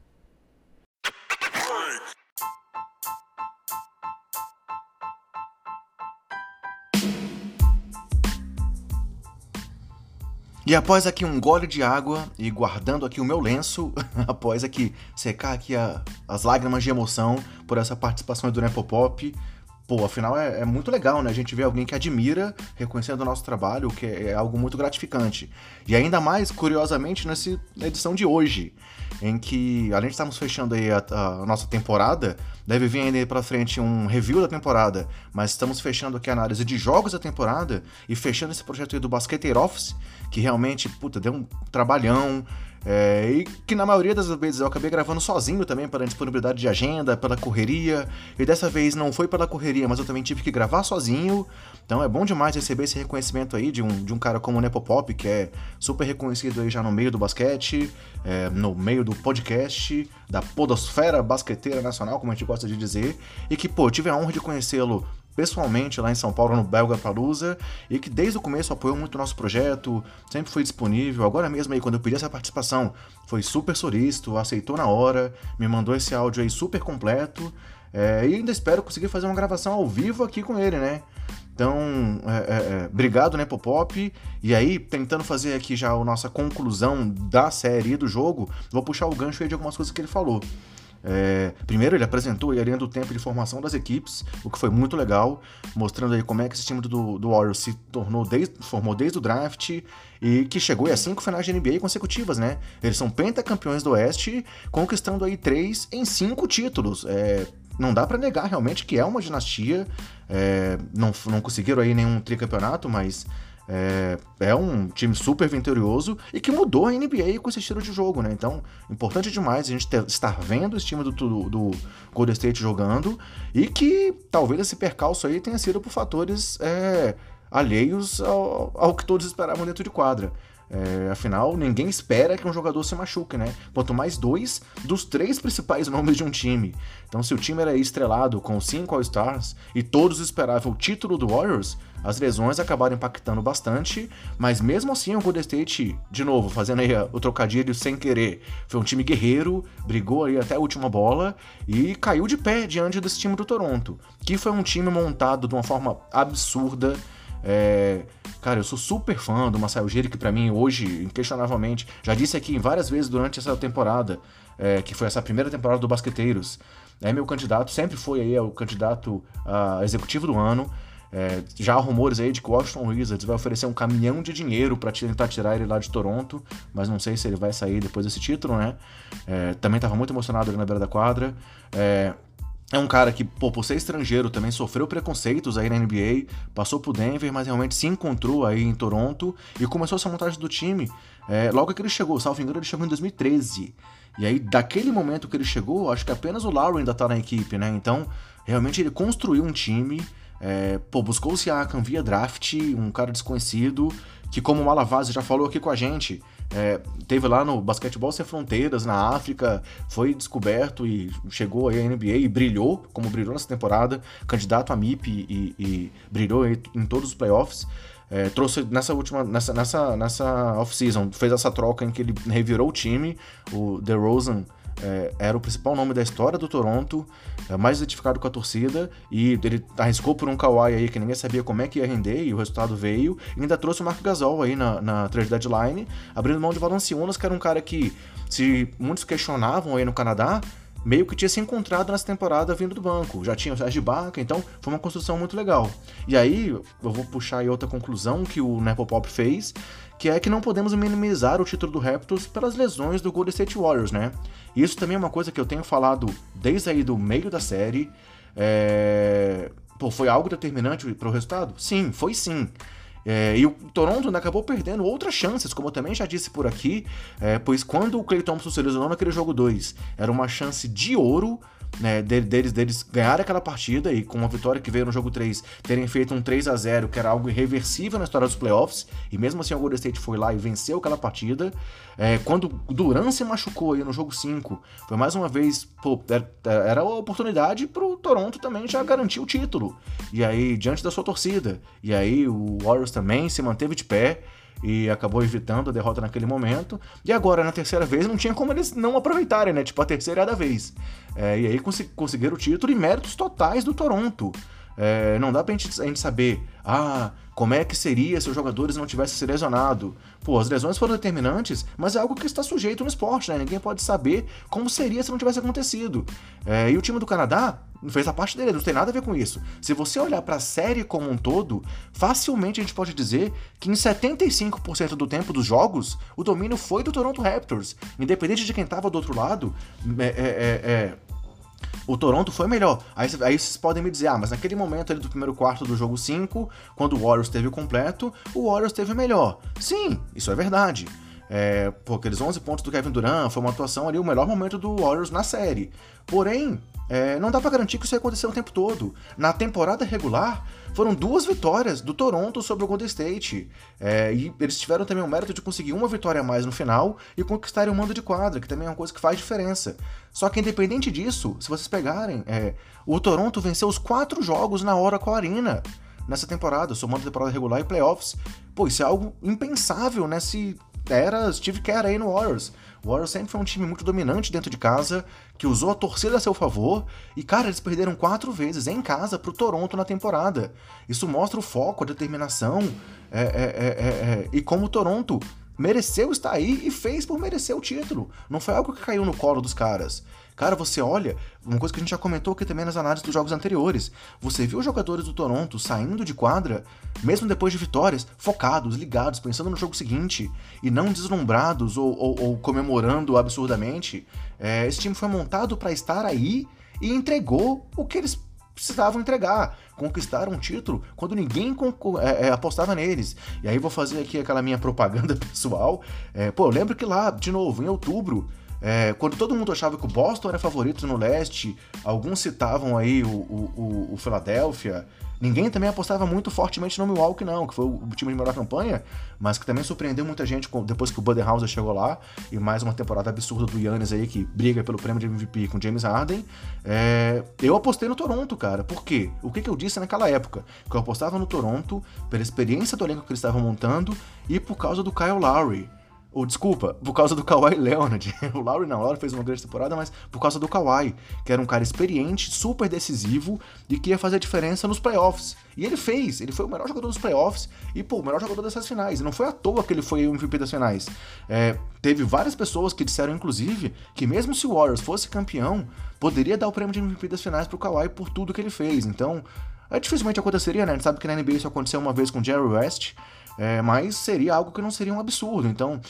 E após aqui um gole de água e guardando aqui o meu lenço, <laughs> após aqui secar aqui a, as lágrimas de emoção por essa participação do Nepopop, pô, afinal é, é, muito legal, né? A gente vê alguém que admira reconhecendo o nosso trabalho, que é, é algo muito gratificante. E ainda mais, curiosamente, nessa edição de hoje, em que, além de estarmos fechando aí a, a nossa temporada, deve vir ainda para frente um review da temporada, mas estamos fechando aqui a análise de jogos da temporada e fechando esse projeto aí do Basketeer Office, que realmente, puta, deu um trabalhão, é, e que na maioria das vezes eu acabei gravando sozinho também pela disponibilidade de agenda, pela correria. E dessa vez não foi pela correria, mas eu também tive que gravar sozinho. Então é bom demais receber esse reconhecimento aí de um, de um cara como o Nepopop, que é super reconhecido aí já no meio do basquete, é, no meio do podcast, da podosfera basqueteira nacional, como a gente gosta de dizer. E que, pô, tive a honra de conhecê-lo pessoalmente lá em São Paulo, no Belga Palusa, e que desde o começo apoiou muito o nosso projeto, sempre foi disponível. Agora mesmo aí, quando eu pedi essa participação, foi super solícito, aceitou na hora, me mandou esse áudio aí super completo. É, e ainda espero conseguir fazer uma gravação ao vivo aqui com ele, né? Então, é, é, é obrigado, né, Popop. E aí, tentando fazer aqui já a nossa conclusão da série do jogo, vou puxar o gancho aí de algumas coisas que ele falou. É, primeiro, ele apresentou a linha do tempo de formação das equipes, o que foi muito legal, mostrando aí como é que esse time do, do Warriors se tornou desde, formou desde o draft e que chegou a cinco finais de NBA consecutivas, né? Eles são pentacampeões do Oeste, conquistando aí três em cinco títulos. É, não dá para negar realmente que é uma dinastia. É, não, não conseguiram aí nenhum tricampeonato, mas é, é, um time super vitorioso e que mudou a NBA com esse estilo de jogo, né? Então, importante demais a gente ter, estar vendo esse time do, do, do, Golden State jogando e que talvez esse percalço aí tenha sido por fatores é, alheios ao, ao que todos esperavam dentro de quadra. É, afinal, ninguém espera que um jogador se machuque, né? Quanto mais dois dos três principais nomes de um time. Então, se o time era estrelado com cinco All-Stars e todos esperavam o título do Warriors, as lesões acabaram impactando bastante, mas mesmo assim o Golden State, de novo, fazendo aí o trocadilho sem querer, foi um time guerreiro, brigou aí até a última bola e caiu de pé diante desse time do Toronto, que foi um time montado de uma forma absurda. É, Cara, eu sou super fã do Masai Ujiri, que para mim hoje, inquestionavelmente, já disse aqui várias vezes durante essa temporada, é, que foi essa primeira temporada do Basqueteiros, é meu candidato, sempre foi aí o candidato a executivo do ano. É, já há rumores aí de que o Washington Wizards vai oferecer um caminhão de dinheiro para tentar tirar ele lá de Toronto, mas não sei se ele vai sair depois desse título, né? É, também estava muito emocionado ali na beira da quadra. É, é um cara que, pô, por ser estrangeiro, também sofreu preconceitos aí na NBA, passou pro Denver, mas realmente se encontrou aí em Toronto e começou essa montagem do time. É, logo que ele chegou, salvo engano, ele chegou em 2013. E aí, daquele momento que ele chegou, acho que apenas o Lowry ainda tá na equipe, né? Então, realmente ele construiu um time. É, pô, buscou o Siakam via draft, um cara desconhecido, que como o Malavase já falou aqui com a gente, é, teve lá no Basquetebol Sem Fronteiras, na África, foi descoberto e chegou aí à NBA e brilhou, como brilhou nessa temporada, candidato a MIP e, e brilhou em todos os playoffs. É, trouxe nessa última, nessa, nessa, nessa off-season, fez essa troca em que ele revirou o time, o DeRozan é, era o principal nome da história do Toronto, é, mais identificado com a torcida, e ele arriscou por um Kawhi aí que ninguém sabia como é que ia render, e o resultado veio, e ainda trouxe o Mark Gasol aí na, na trade deadline, abrindo mão de Valanciunas, que era um cara que, se muitos questionavam aí no Canadá, meio que tinha se encontrado nessa temporada vindo do banco. Já tinha o Sérgio Baca, então foi uma construção muito legal. E aí, eu vou puxar aí outra conclusão que o Nepopop fez, que é que não podemos minimizar o título do Raptors pelas lesões do Golden State Warriors, né? Isso também é uma coisa que eu tenho falado desde aí do meio da série. É... Pô, foi algo determinante para o resultado? Sim, foi sim. É, e o Toronto né, acabou perdendo outras chances, como eu também já disse por aqui, é, pois quando o Clay Thompson se lesionou naquele jogo 2, era uma chance de ouro né, deles, deles ganhar aquela partida e com uma vitória que veio no jogo 3, terem feito um 3 a 0 que era algo irreversível na história dos playoffs, e mesmo assim o Golden State foi lá e venceu aquela partida. É, quando Duran se machucou aí no jogo 5, foi mais uma vez, pô, era a oportunidade pro Toronto também já garantir o título. E aí, diante da sua torcida. E aí o Warriors também se manteve de pé e acabou evitando a derrota naquele momento. E agora, na terceira vez, não tinha como eles não aproveitarem, né? Tipo, a terceira é da vez. É, e aí cons conseguiram o título e méritos totais do Toronto. É, não dá pra gente, a gente saber, ah, como é que seria se os jogadores não tivessem se lesionado? Pô, as lesões foram determinantes, mas é algo que está sujeito no esporte, né? Ninguém pode saber como seria se não tivesse acontecido. É, e o time do Canadá fez a parte dele, não tem nada a ver com isso. Se você olhar para a série como um todo, facilmente a gente pode dizer que em 75% do tempo dos jogos, o domínio foi do Toronto Raptors. Independente de quem estava do outro lado, é, é, é, é o Toronto foi melhor. Aí, aí vocês podem me dizer, ah, mas naquele momento ali do primeiro quarto do jogo 5, quando o Warriors teve completo, o Warriors teve melhor. Sim, isso é verdade. É, pô, aqueles 11 pontos do Kevin Durant foi uma atuação ali, o melhor momento do Warriors na série. Porém, é, não dá para garantir que isso ia acontecer o tempo todo. Na temporada regular, foram duas vitórias do Toronto sobre o Golden State. É, e eles tiveram também o mérito de conseguir uma vitória a mais no final e conquistarem o mando de quadra, que também é uma coisa que faz diferença. Só que independente disso, se vocês pegarem, é, o Toronto venceu os quatro jogos na hora com a Arena nessa temporada, somando temporada regular e playoffs. Pô, isso é algo impensável, né? Era Steve Kerr aí no Warriors. O Warriors sempre foi um time muito dominante dentro de casa, que usou a torcida a seu favor, e cara, eles perderam quatro vezes em casa pro Toronto na temporada. Isso mostra o foco, a determinação, é, é, é, e como o Toronto mereceu estar aí e fez por merecer o título. Não foi algo que caiu no colo dos caras. Cara, você olha, uma coisa que a gente já comentou aqui também nas análises dos jogos anteriores. Você viu os jogadores do Toronto saindo de quadra, mesmo depois de vitórias, focados, ligados, pensando no jogo seguinte, e não deslumbrados ou, ou, ou comemorando absurdamente. É, esse time foi montado para estar aí e entregou o que eles precisavam entregar. Conquistaram um título quando ninguém é, é, apostava neles. E aí vou fazer aqui aquela minha propaganda <laughs> pessoal. É, pô, eu lembro que lá, de novo, em outubro, é, quando todo mundo achava que o Boston era favorito no leste, alguns citavam aí o, o, o, Philadelphia. Ninguém também apostava muito fortemente no Milwaukee, não, que foi o time de melhor campanha, mas que também surpreendeu muita gente depois que o Budenholzer chegou lá e mais uma temporada absurda do Yannis aí, que briga pelo prêmio de MVP com James Harden. É, eu apostei no Toronto, cara. Por quê? O que, que eu disse naquela época? Que eu apostava no Toronto pela experiência do elenco que eles estavam montando e por causa do Kyle Lowry ou desculpa, por causa do Kawhi Leonard. <laughs> o Lowry não, o Lowry fez uma grande temporada, mas por causa do Kawhi, que era um cara experiente, super decisivo e que ia fazer diferença nos playoffs. E ele fez, ele foi o melhor jogador dos playoffs e, pô, o melhor jogador dessas finais. E não foi à toa que ele foi o MVP das finais. É, teve várias pessoas que disseram, inclusive, que mesmo se o Warriors fosse campeão, poderia dar o prêmio de MVP das finais pro Kawhi por tudo que ele fez. Então, é, dificilmente aconteceria, né? A gente sabe que na NBA isso aconteceu uma vez com o Jerry West. É, mas seria algo que não seria um absurdo. Então,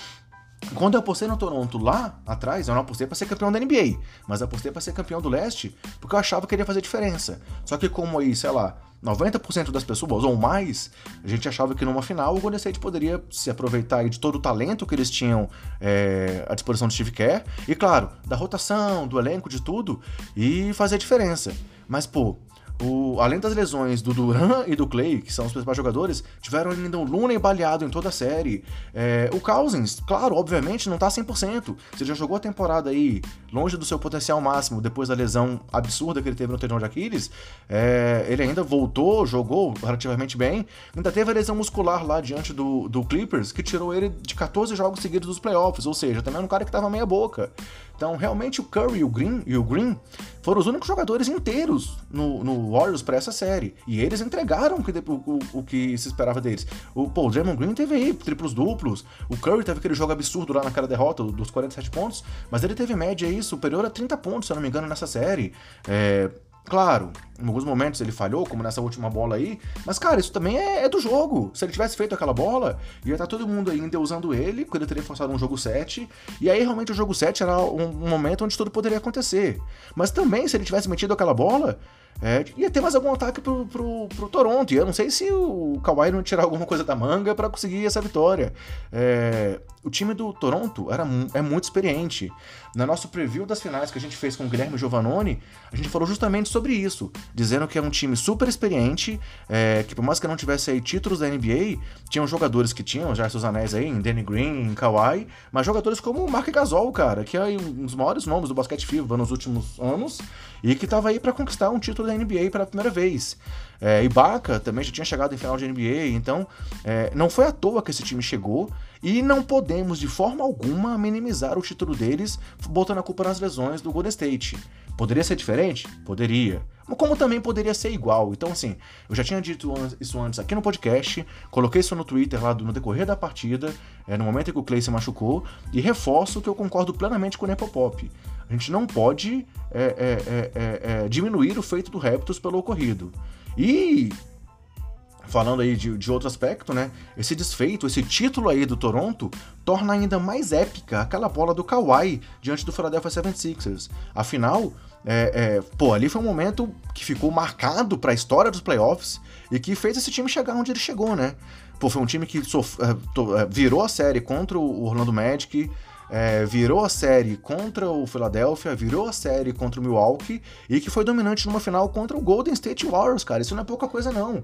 quando eu apostei no Toronto lá atrás, eu não apostei para ser campeão da NBA, mas apostei para ser campeão do leste porque eu achava que ele ia fazer diferença. Só que, como aí, sei lá, 90% das pessoas ou mais, a gente achava que numa final o Golden State poderia se aproveitar de todo o talento que eles tinham é, à disposição do Steve Kerr e, claro, da rotação, do elenco, de tudo e fazer diferença. Mas, pô, o, além das lesões do Duran <laughs> e do Clay, que são os principais jogadores, tiveram ainda o Looney baleado em toda a série. É, o Cousins, claro, obviamente, não tá 100%. Você já jogou a temporada aí longe do seu potencial máximo depois da lesão absurda que ele teve no tendão de Aquiles. É, ele ainda voltou, jogou relativamente bem. Ainda teve a lesão muscular lá diante do, do Clippers, que tirou ele de 14 jogos seguidos dos playoffs. Ou seja, também era um cara que tava meia boca. Então, realmente, o Curry e o Green, e o Green foram os únicos jogadores inteiros no, no Warriors para essa série. E eles entregaram o que, o, o, que se esperava deles. O Paul Draymond Green teve aí triplos duplos. O Curry teve aquele jogo absurdo lá naquela derrota dos 47 pontos. Mas ele teve média aí superior a 30 pontos, se eu não me engano, nessa série. É, Claro, em alguns momentos ele falhou, como nessa última bola aí, mas cara, isso também é, é do jogo. Se ele tivesse feito aquela bola, ia estar tá todo mundo ainda usando ele, porque ele teria forçado um jogo 7, e aí realmente o jogo 7 era um, um momento onde tudo poderia acontecer. Mas também, se ele tivesse metido aquela bola, é, ia ter mais algum ataque pro, pro, pro, Toronto. E eu não sei se o Kawhi não tirar alguma coisa da manga para conseguir essa vitória. É, o time do Toronto era, é muito experiente. No nosso preview das finais que a gente fez com o Guilherme Giovannone, a gente falou justamente sobre isso, dizendo que é um time super experiente, é, que por mais que não tivesse aí títulos da NBA, tinham jogadores que tinham já seus anéis aí, em Danny Green, em Kawhi, mas jogadores como o Mark Gasol, cara, que é um dos maiores nomes do basquete FIBA nos últimos anos, e que estava aí para conquistar um título da NBA pela primeira vez. É, Ibaka também já tinha chegado em final de NBA, então é, não foi à toa que esse time chegou e não podemos de forma alguma minimizar o título deles botando a culpa nas lesões do Golden State. Poderia ser diferente? Poderia. Como também poderia ser igual. Então, assim, eu já tinha dito isso antes aqui no podcast, coloquei isso no Twitter lá no decorrer da partida, é, no momento em que o Clay se machucou, e reforço que eu concordo plenamente com o Nepopop. A gente não pode é, é, é, é diminuir o feito do Raptors pelo ocorrido. E falando aí de, de outro aspecto, né? Esse desfeito, esse título aí do Toronto torna ainda mais épica aquela bola do Kawhi diante do Philadelphia 76ers. Afinal, é, é, pô, ali foi um momento que ficou marcado para a história dos playoffs e que fez esse time chegar onde ele chegou, né? Pô, foi um time que. É, é, virou a série contra o Orlando Magic, é, virou a série contra o Philadelphia, virou a série contra o Milwaukee e que foi dominante numa final contra o Golden State Warriors, cara. Isso não é pouca coisa, não.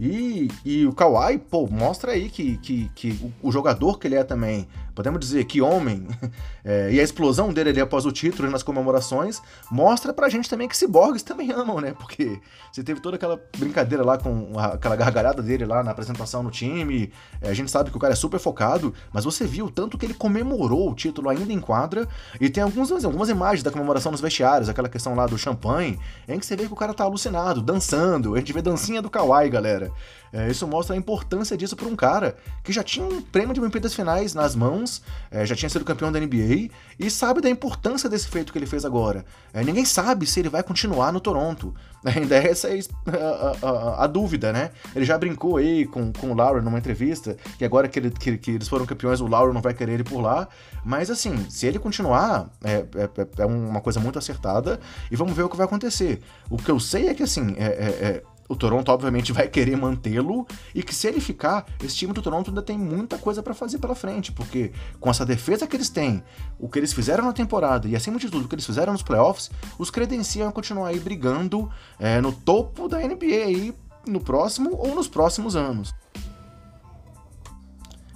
E, e o Kawhi, pô, mostra aí que, que, que o, jogador que ele é também, podemos dizer que homem, <laughs> é, e a explosão dele ali após o título nas comemorações, mostra pra gente também que ciborgues também amam, né? Porque você teve toda aquela brincadeira lá com a, aquela gargalhada dele lá na apresentação no time, é, a gente sabe que o cara é super focado, mas você viu tanto que ele comemorou o título ainda em quadra, e tem alguns, algumas imagens da comemoração nos vestiários, aquela questão lá do champanhe, em que você vê que o cara tá alucinado, dançando, a gente vê dancinha do Kawhi, galera. É, isso mostra a importância disso para um cara que já tinha um prêmio de Olimpíadas Finais nas mãos, é, já tinha sido campeão da NBA e sabe da importância desse feito que ele fez agora. É, ninguém sabe se ele vai continuar no Toronto. <laughs> Ainda é essa a, a, a, dúvida, né? Ele já brincou aí com, com o Lauro numa entrevista, que agora que, ele, que, que, eles foram campeões, o Lauro não vai querer ele por lá. Mas assim, se ele continuar, é, é, é uma coisa muito acertada e vamos ver o que vai acontecer. O que eu sei é que assim, é, é, é o Toronto obviamente vai querer mantê-lo e que se ele ficar, esse time do Toronto ainda tem muita coisa para fazer pela frente, porque com essa defesa que eles têm, o que eles fizeram na temporada e acima de tudo o que eles fizeram nos playoffs, os credenciam a continuar aí brigando é, no topo da NBA aí no próximo ou nos próximos anos.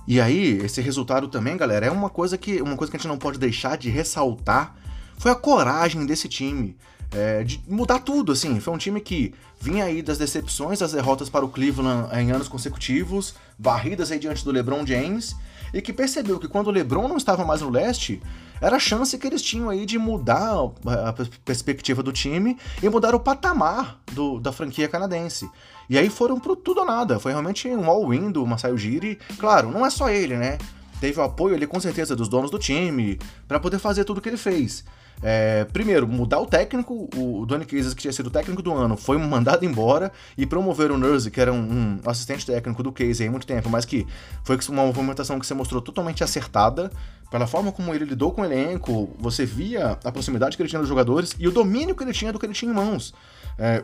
E aí, esse resultado também, galera, é uma coisa que uma coisa que a gente não pode deixar de ressaltar foi a coragem desse time é, de mudar tudo, assim. Foi um time que vinha aí das decepções, das derrotas para o Cleveland em anos consecutivos, varridas aí diante do LeBron James, e que percebeu que quando o LeBron não estava mais no leste, era a chance que eles tinham aí de mudar a perspectiva do time e mudar o patamar do, da franquia canadense. E aí foram pro tudo ou nada, foi realmente um all-in do Masai Ujiri. Claro, não é só ele, né? Teve o apoio ali com certeza dos donos do time para poder fazer tudo o que ele fez. É, primeiro, mudar o técnico, o Donny Cases, que tinha sido o técnico do ano, foi <laughs> mandado embora e promover o Nurse, que era um, um assistente técnico do Casey há muito tempo, mas que foi uma movimentação que se mostrou totalmente acertada. Pela forma como ele lidou com o elenco, você via a proximidade que ele tinha dos jogadores e o domínio que ele tinha do que ele tinha em mãos. É,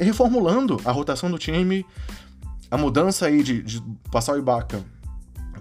reformulando a rotação do time, a mudança aí de, de passar o Ibaka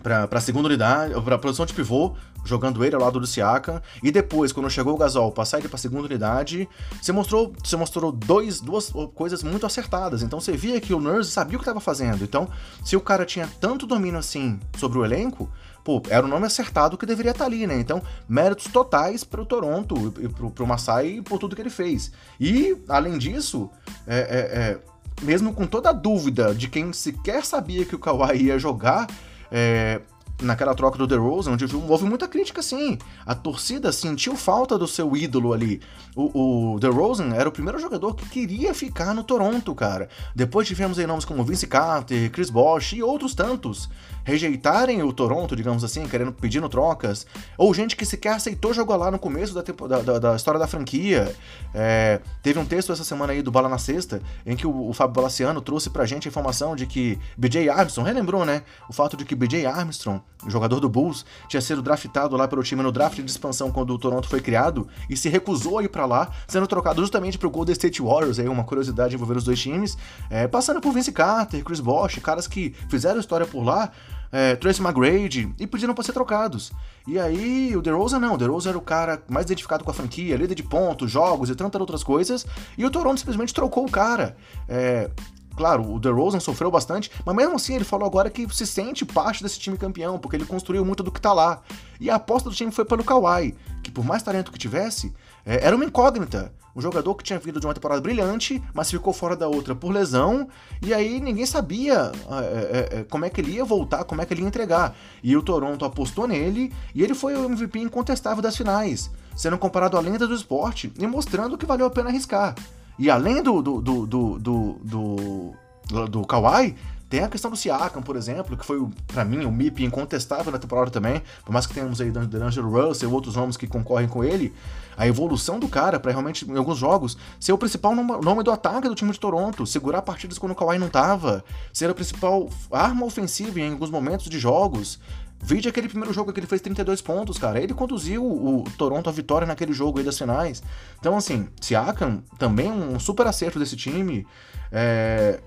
para a segunda unidade, para a posição de pivô, jogando ele ao lado do Siakam, e depois, quando chegou o Gasol, passar ele para segunda unidade, você mostrou, você mostrou dois, duas coisas muito acertadas. Então você via que o Nurse sabia o que estava fazendo. Então, se o cara tinha tanto domínio assim sobre o elenco, pô, era o nome acertado que deveria estar tá ali, né? Então, méritos totais para o Toronto e para o Masai por tudo que ele fez. E, além disso, é, é, é, mesmo com toda a dúvida de quem sequer sabia que o Kawhi ia jogar, é, naquela troca do DeRozan, onde houve muita crítica, sim. A torcida sentiu falta do seu ídolo ali. O, o DeRozan era o primeiro jogador que queria ficar no Toronto, cara. Depois tivemos aí nomes como Vince Carter, Chris Bosh e outros tantos rejeitarem o Toronto, digamos assim, querendo pedindo trocas, ou gente que sequer aceitou jogar lá no começo da, da, da, da história da franquia. É, teve um texto essa semana aí do Bala na Sexta, em que o, o Fábio Balaciano trouxe pra gente a informação de que BJ Armstrong, relembrou, né? O fato de que BJ Armstrong, jogador do Bulls, tinha sido draftado lá pelo time no draft de expansão quando o Toronto foi criado e se recusou a ir pra lá, sendo trocado justamente pro Golden State Warriors, aí uma curiosidade envolvendo os dois times, é, passando por Vince Carter, Chris Bosh, caras que fizeram história por lá, é, Tracy McGrady e pediram para ser trocados. E aí o DeRozan não, o DeRozan era o cara mais identificado com a franquia, líder de pontos, jogos e tantas outras coisas, e o Toronto simplesmente trocou o cara. É, Claro, o DeRozan sofreu bastante, mas mesmo assim ele falou agora que se sente parte desse time campeão, porque ele construiu muito do que tá lá. E a aposta do time foi pelo Kawhi, que por mais talento que tivesse, é, era uma incógnita. Um jogador que tinha vindo de uma temporada brilhante, mas ficou fora da outra por lesão, e aí ninguém sabia é, é, é, como é que ele ia voltar, como é que ele ia entregar. E o Toronto apostou nele, e ele foi o MVP incontestável das finais, sendo comparado à lenda do esporte e mostrando que valeu a pena arriscar. E além do, do, do, do, do, do, do Kawhi, tem a questão do Siakam, por exemplo, que foi, para mim, o MIP incontestável na temporada também, por mais que tenhamos aí D'Angelo Russell e outros nomes que concorrem com ele, a evolução do cara para realmente, em alguns jogos, ser o principal nome do ataque do time de Toronto, segurar partidas quando o Kawhi não tava, ser a principal arma ofensiva em alguns momentos de jogos, Vide aquele primeiro jogo que ele fez 32 pontos, cara. Ele conduziu o Toronto à vitória naquele jogo aí das finais. Então, assim, Siakam também um super acerto desse time. É...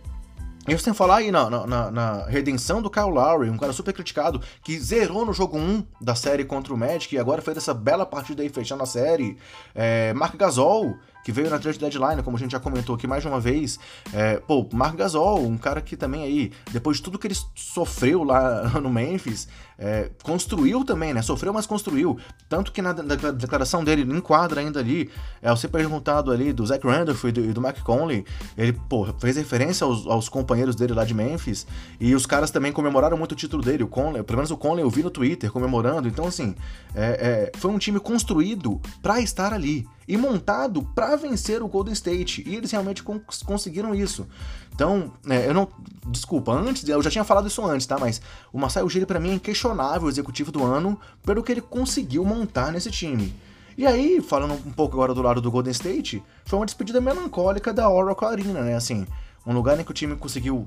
Isso sem falar aí na, na, na, redenção do Kyle Lowry, um cara super criticado, que zerou no jogo 1 da série contra o Magic e agora fez essa bela partida aí fechando a série. É, Mark Gasol, que veio na trade deadline, como a gente já comentou aqui mais de uma vez. É, pô, Mark Gasol, um cara que também aí, depois de tudo que ele sofreu lá <laughs> no Memphis, é, construiu também, né? Sofreu, mas construiu. Tanto que na, na declaração dele, em quadra ainda ali, é, ao ser perguntado ali do Zach Randolph e do, e do Mac Conley, ele, pô, fez referência aos, aos, companheiros dele lá de Memphis, e os caras também comemoraram muito o título dele, o Conley, pelo menos o Conley eu vi no Twitter comemorando, então assim, é, é foi um time construído para estar ali e montado para vencer o Golden State. E eles realmente cons conseguiram isso. Então, é, eu não. Desculpa, antes, eu já tinha falado isso antes, tá? Mas o Masai Ujiri, para mim, é inquestionável o executivo do ano pelo que ele conseguiu montar nesse time. E aí, falando um pouco agora do lado do Golden State, foi uma despedida melancólica da Oracle Arena, né? Assim, um lugar em que o time conseguiu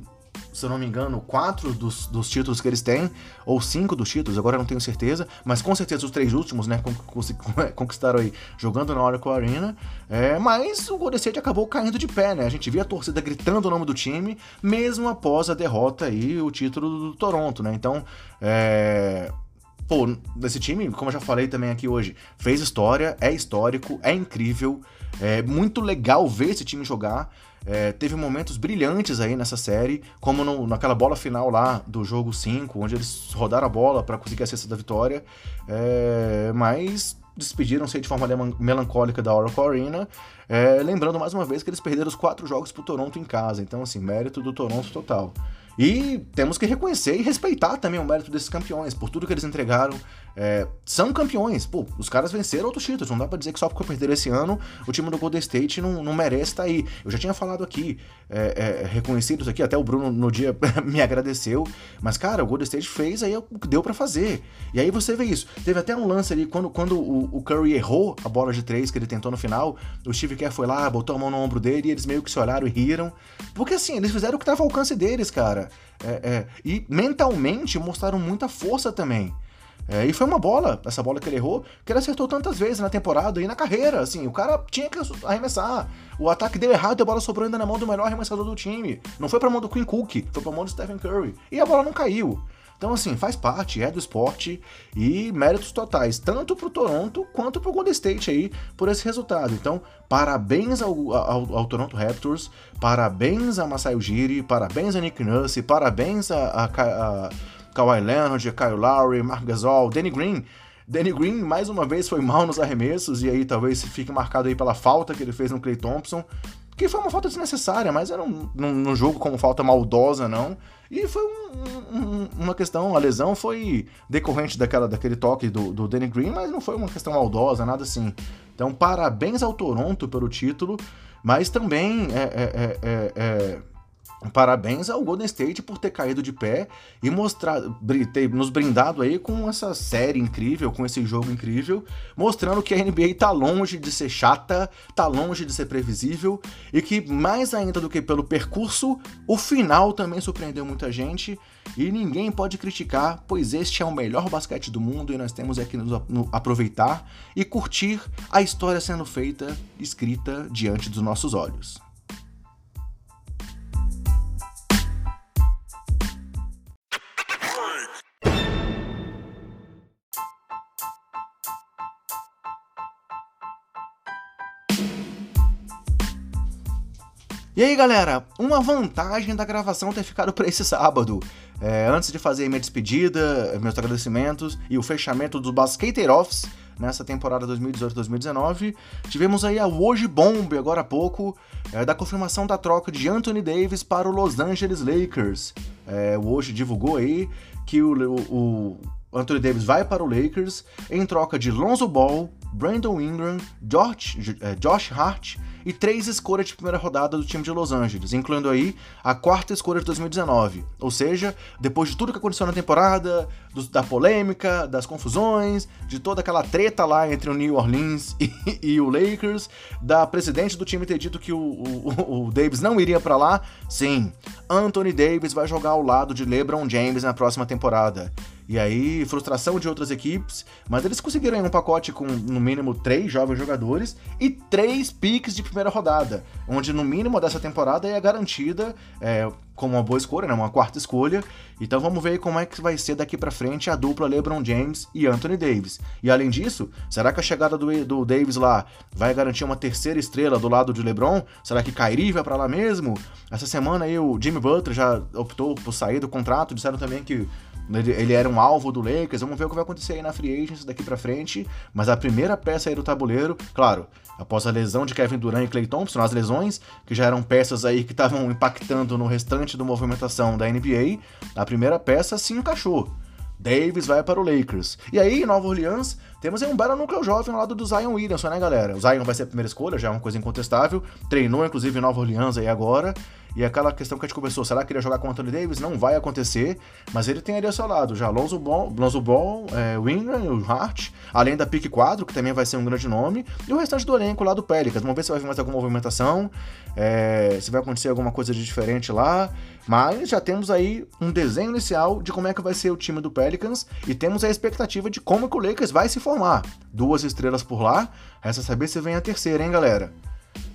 se eu não me engano, quatro dos, dos títulos que eles têm, ou cinco dos títulos, agora eu não tenho certeza, mas com certeza os três últimos, né, <laughs> conquistaram aí jogando na Oracle Arena. É, mas o Golden State acabou caindo de pé, né? A gente via a torcida gritando o nome do time, mesmo após a derrota aí, o título do Toronto, né? Então, é pô, desse time, como eu já falei também aqui hoje, fez história, é histórico, é incrível, é muito legal ver esse time jogar. É, teve momentos brilhantes aí nessa série, como no, naquela bola final lá do jogo 5, onde eles rodaram a bola para conseguir a cesta da vitória, é, mas despediram-se de forma melancólica da Oracle Arena, é, lembrando mais uma vez que eles perderam os quatro jogos pro Toronto em casa, então assim, mérito do Toronto total. E temos que reconhecer e respeitar também o mérito desses campeões, por tudo que eles entregaram. É, são campeões, pô, os caras venceram outros títulos, não dá pra dizer que só porque perderam esse ano o time do Golden State não, não merece estar tá aí. Eu já tinha falado aqui, é, é, reconhecido isso aqui, até o Bruno no dia <laughs> me agradeceu, mas cara, o Golden State fez aí o que deu para fazer. E aí você vê isso. Teve até um lance ali, quando, quando o, o, Curry errou a bola de três que ele tentou no final, o Steve Kerr foi lá, botou a mão no ombro dele e eles meio que se olharam e riram. Porque assim, eles fizeram o que tava ao alcance deles, cara. É, é, e mentalmente mostraram muita força também. É, e foi uma bola, essa bola que ele errou, que ele acertou tantas vezes na temporada e na carreira. Assim, o cara tinha que arremessar. O ataque deu errado e a bola sobrou ainda na mão do melhor arremessador do time. Não foi pra mão do Queen Cook, foi pra mão do Stephen Curry. E a bola não caiu. Então, assim, faz parte, é do esporte e méritos totais, tanto pro Toronto quanto pro Golden State aí, por esse resultado. Então, parabéns ao, ao, ao Toronto Raptors, parabéns a Masai Ujiri, parabéns a Nick Nurse, parabéns a, a, a Kawhi Leonard, Kyle Lowry, Mark Gasol, Danny Green. Danny Green, mais uma vez, foi mal nos arremessos, e aí talvez fique marcado aí pela falta que ele fez no Clay Thompson que foi uma falta desnecessária, mas era um, num jogo como falta maldosa, não. E foi um, um, uma questão, a lesão foi decorrente daquela, daquele toque do, do Danny Green, mas não foi uma questão maldosa, nada assim. Então, parabéns ao Toronto pelo título, mas também é, é, é, é Parabéns ao Golden State por ter caído de pé e ter nos brindado aí com essa série incrível, com esse jogo incrível, mostrando que a NBA tá longe de ser chata, tá longe de ser previsível e que mais ainda do que pelo percurso, o final também surpreendeu muita gente e ninguém pode criticar, pois este é o melhor basquete do mundo e nós temos aqui nos aproveitar e curtir a história sendo feita, escrita diante dos nossos olhos. E aí, galera, uma vantagem da gravação ter ficado para esse sábado. É, antes de fazer minha despedida, meus agradecimentos e o fechamento do Basketer Office nessa temporada 2018-2019, tivemos aí a Hoje Bomb agora há pouco, é, da confirmação da troca de Anthony Davis para o Los Angeles Lakers. É, o Hoje divulgou aí que o, o, o Anthony Davis vai para o Lakers em troca de Lonzo Ball, Brandon Ingram, Josh, é, Josh Hart e três escolhas de primeira rodada do time de Los Angeles, incluindo aí a quarta escolha de 2019. Ou seja, depois de tudo que aconteceu na temporada, do, da polêmica, das confusões, de toda aquela treta lá entre o New Orleans <laughs> e, e o Lakers, da presidente do time ter dito que o, o, o Davis não iria para lá, sim, Anthony Davis vai jogar ao lado de LeBron James na próxima temporada. E aí, frustração de outras equipes, mas eles conseguiram um pacote com no mínimo três jovens jogadores e três piques de primeira rodada, onde no mínimo dessa temporada é garantida, é, como uma boa escolha, né? Uma quarta escolha. Então vamos ver como é que vai ser daqui para frente a dupla LeBron James e Anthony Davis. E além disso, será que a chegada do, do Davis lá vai garantir uma terceira estrela do lado de LeBron? Será que Kyrie vai para lá mesmo? Essa semana aí o Jimmy Butler já optou por sair do contrato, disseram também que ele, era um alvo do Lakers. Vamos ver o que vai acontecer aí na Free Agents daqui para frente. Mas a primeira peça aí do tabuleiro, claro, após a lesão de Kevin Durant e Clay Thompson, as lesões, que já eram peças aí que estavam impactando no restante da movimentação da NBA, a primeira peça se encaixou. Davis vai para o Lakers. E aí, em Nova Orleans, temos aí um belo núcleo jovem ao lado do Zion Williamson, né, galera? O Zion vai ser a primeira escolha, já é uma coisa incontestável. Treinou, inclusive, em Nova Orleans aí agora. E aquela questão que a gente conversou, será que ele ia jogar com o Anthony Davis? Não vai acontecer, mas ele tem ali ao seu lado já Lonzo Ball, Lonzo Ball é, o Hart, além da Pique 4, que também vai ser um grande nome, e o restante do elenco lá do Pelicans. Vamos ver se vai vir mais alguma movimentação, é, se vai acontecer alguma coisa de diferente lá, mas já temos aí um desenho inicial de como é que vai ser o time do Pelicans e temos a expectativa de como que o Lakers vai se formar. Duas estrelas por lá, resta saber se vem a terceira, hein, galera?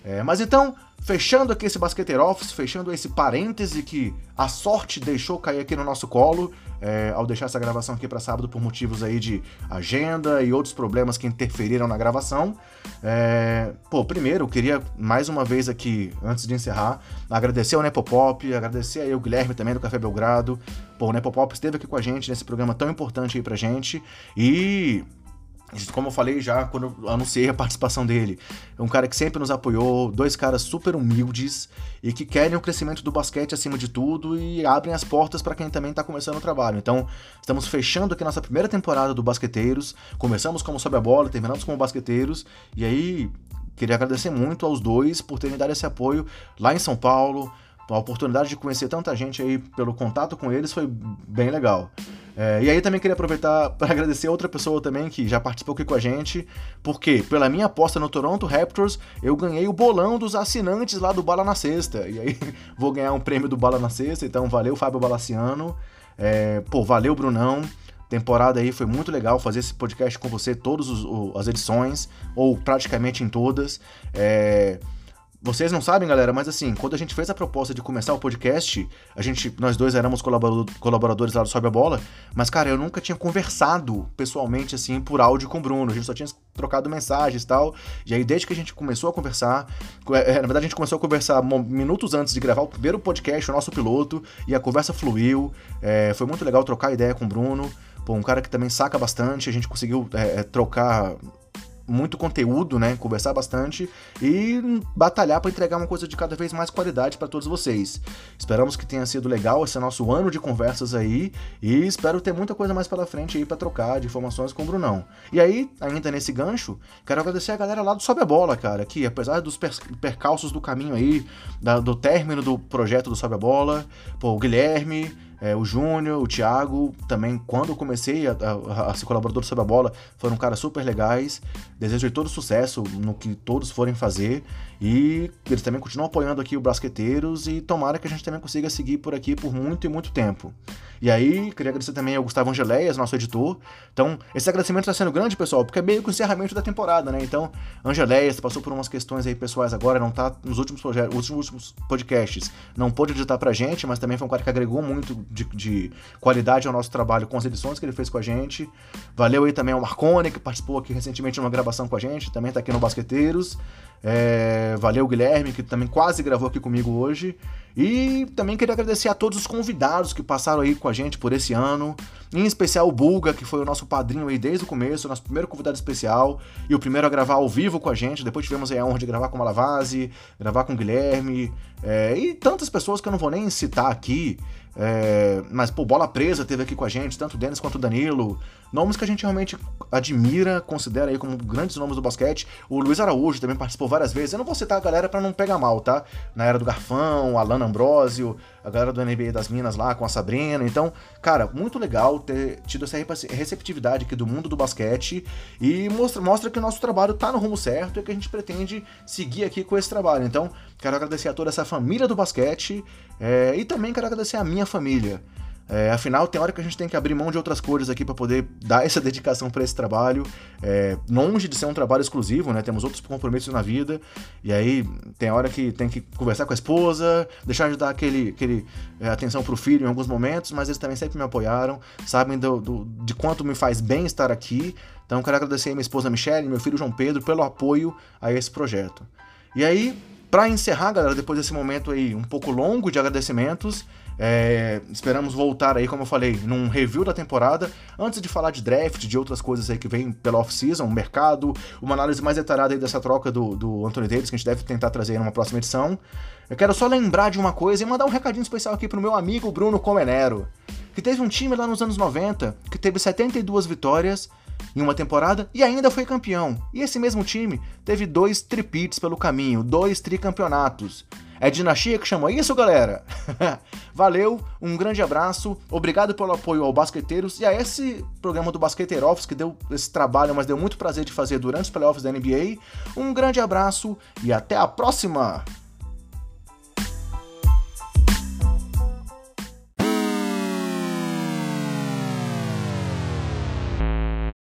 É, mas então, fechando aqui esse Basqueteiro Office, fechando esse parêntese que a sorte deixou cair aqui no nosso colo, é, ao deixar essa gravação aqui para sábado por motivos aí de agenda e outros problemas que interferiram na gravação. É, pô, primeiro, eu queria mais uma vez aqui, antes de encerrar, agradecer ao Nepopop, agradecer aí o Guilherme também do Café Belgrado. Pô, o Nepopop esteve aqui com a gente nesse programa tão importante aí pra gente e como eu falei já quando eu anunciei a participação dele, é um cara que sempre nos apoiou, dois caras super humildes e que querem o crescimento do basquete acima de tudo e abrem as portas para quem também está começando o trabalho. Então, estamos fechando aqui nossa primeira temporada do Basqueteiros. Começamos como Sobe a Bola, terminamos como Basqueteiros e aí queria agradecer muito aos dois por terem dado esse apoio lá em São Paulo. A oportunidade de conhecer tanta gente aí pelo contato com eles foi bem legal. É, e aí também queria aproveitar <laughs> para agradecer outra pessoa também que já participou aqui com a gente, porque pela minha aposta no Toronto Raptors, eu ganhei o bolão dos assinantes lá do Bala na Sexta. E aí <laughs> vou ganhar um prêmio do Bala na Sexta, então valeu Fábio Balaciano. É, pô, valeu Brunão. Temporada aí foi muito legal fazer esse podcast com você, todas as edições, ou praticamente em todas. É, vocês não sabem, galera, mas assim, quando a gente fez a proposta de começar o podcast, a gente, nós dois éramos colaboradores lá do Sobe a Bola, mas, cara, eu nunca tinha conversado pessoalmente, assim, por áudio com o Bruno. A gente só tinha trocado mensagens e tal. E aí, desde que a gente começou a conversar, é, na verdade, a gente começou a conversar minutos antes de gravar o primeiro podcast, o nosso piloto, e a conversa fluiu. É, foi muito legal trocar ideia com o Bruno. Pô, um cara que também saca bastante, a gente conseguiu é, é trocar muito conteúdo, né? Conversar bastante e batalhar para entregar uma coisa de cada vez mais qualidade para todos vocês. Esperamos que tenha sido legal esse nosso ano de conversas aí e espero ter muita coisa mais pela frente aí para trocar de informações com o Brunão. E aí, ainda nesse gancho, quero agradecer a galera lá do Sobe a Bola, cara, que apesar dos per percalços do caminho aí, da, do término do projeto do Sobe a Bola, pô, o Guilherme, é, o Júnior, o Thiago, também, quando eu comecei a, a, a, ser colaborador sobre a bola, foram caras super legais. Desejo todo sucesso no que todos forem fazer. E eles também continuam apoiando aqui o Brasqueteiros e tomara que a gente também consiga seguir por aqui por muito e muito tempo. E aí, queria agradecer também ao Gustavo Angeléias, nosso editor. Então, esse agradecimento está sendo grande, pessoal, porque é meio que o encerramento da temporada, né? Então, Angeléias passou por umas questões aí pessoais agora, não tá nos últimos, projetos, últimos podcasts, não pôde editar pra gente, mas também foi um cara que agregou muito de, de, qualidade ao nosso trabalho com as edições que ele fez com a gente. Valeu aí também ao Marcone, que participou aqui recentemente numa gravação com a gente, também tá aqui no Basqueteiros. É, valeu, Guilherme, que também quase gravou aqui comigo hoje. E também queria agradecer a todos os convidados que passaram aí com a gente por esse ano. Em especial o Bulga, que foi o nosso padrinho aí desde o começo, nosso primeiro convidado especial. E o primeiro a gravar ao vivo com a gente. Depois tivemos aí a honra de gravar com o Malavase, gravar com o Guilherme. É, e tantas pessoas que eu não vou nem citar aqui. É, mas, pô, Bola Presa teve aqui com a gente, tanto o Denis quanto o Danilo. Nomes que a gente realmente admira, considera aí como grandes nomes do basquete. O Luiz Araújo também participou várias vezes. Eu não vou citar a galera para não pegar mal, tá? Na era do Garfão, Alana Ambrosio, a galera do NBA das Minas lá com a Sabrina. Então, cara, muito legal ter tido essa receptividade aqui do mundo do basquete e mostra, mostra que o nosso trabalho tá no rumo certo e que a gente pretende seguir aqui com esse trabalho. Então, quero agradecer a toda essa família do basquete é, e também quero agradecer a minha família. É, afinal, tem hora que a gente tem que abrir mão de outras coisas aqui para poder dar essa <laughs> dedicação para esse trabalho. É, longe de ser um trabalho exclusivo, né? Temos outros compromissos na vida. E aí tem hora que tem que conversar com a esposa, deixar de dar aquele, aquele é, atenção pro filho em alguns momentos, mas eles também sempre me apoiaram, sabem do, do, de quanto me faz bem estar aqui. Então quero agradecer a minha esposa Michelle e meu filho João Pedro pelo apoio a esse projeto. E aí, para encerrar, galera, depois desse momento aí um pouco longo de agradecimentos, é, esperamos voltar aí, como eu falei, num review da temporada, antes de falar de draft, de outras coisas aí que vem pela off-season, mercado, uma análise mais detalhada aí dessa troca do, do Anthony Davis, que a gente deve tentar trazer numa próxima edição. Eu quero só lembrar de uma coisa e mandar um recadinho especial aqui pro meu amigo Bruno Comenero, que teve um time lá nos anos 90 que teve 72 vitórias em uma temporada e ainda foi campeão. E esse mesmo time teve dois tripits pelo caminho, dois tricampeonatos. É dinastia que chamou isso, galera? <laughs> Valeu, um grande abraço, obrigado pelo apoio ao Basqueteiros e a esse programa do Basqueteiro Office que deu esse trabalho, mas deu muito prazer de fazer durante os playoffs da NBA. Um grande abraço e até a próxima!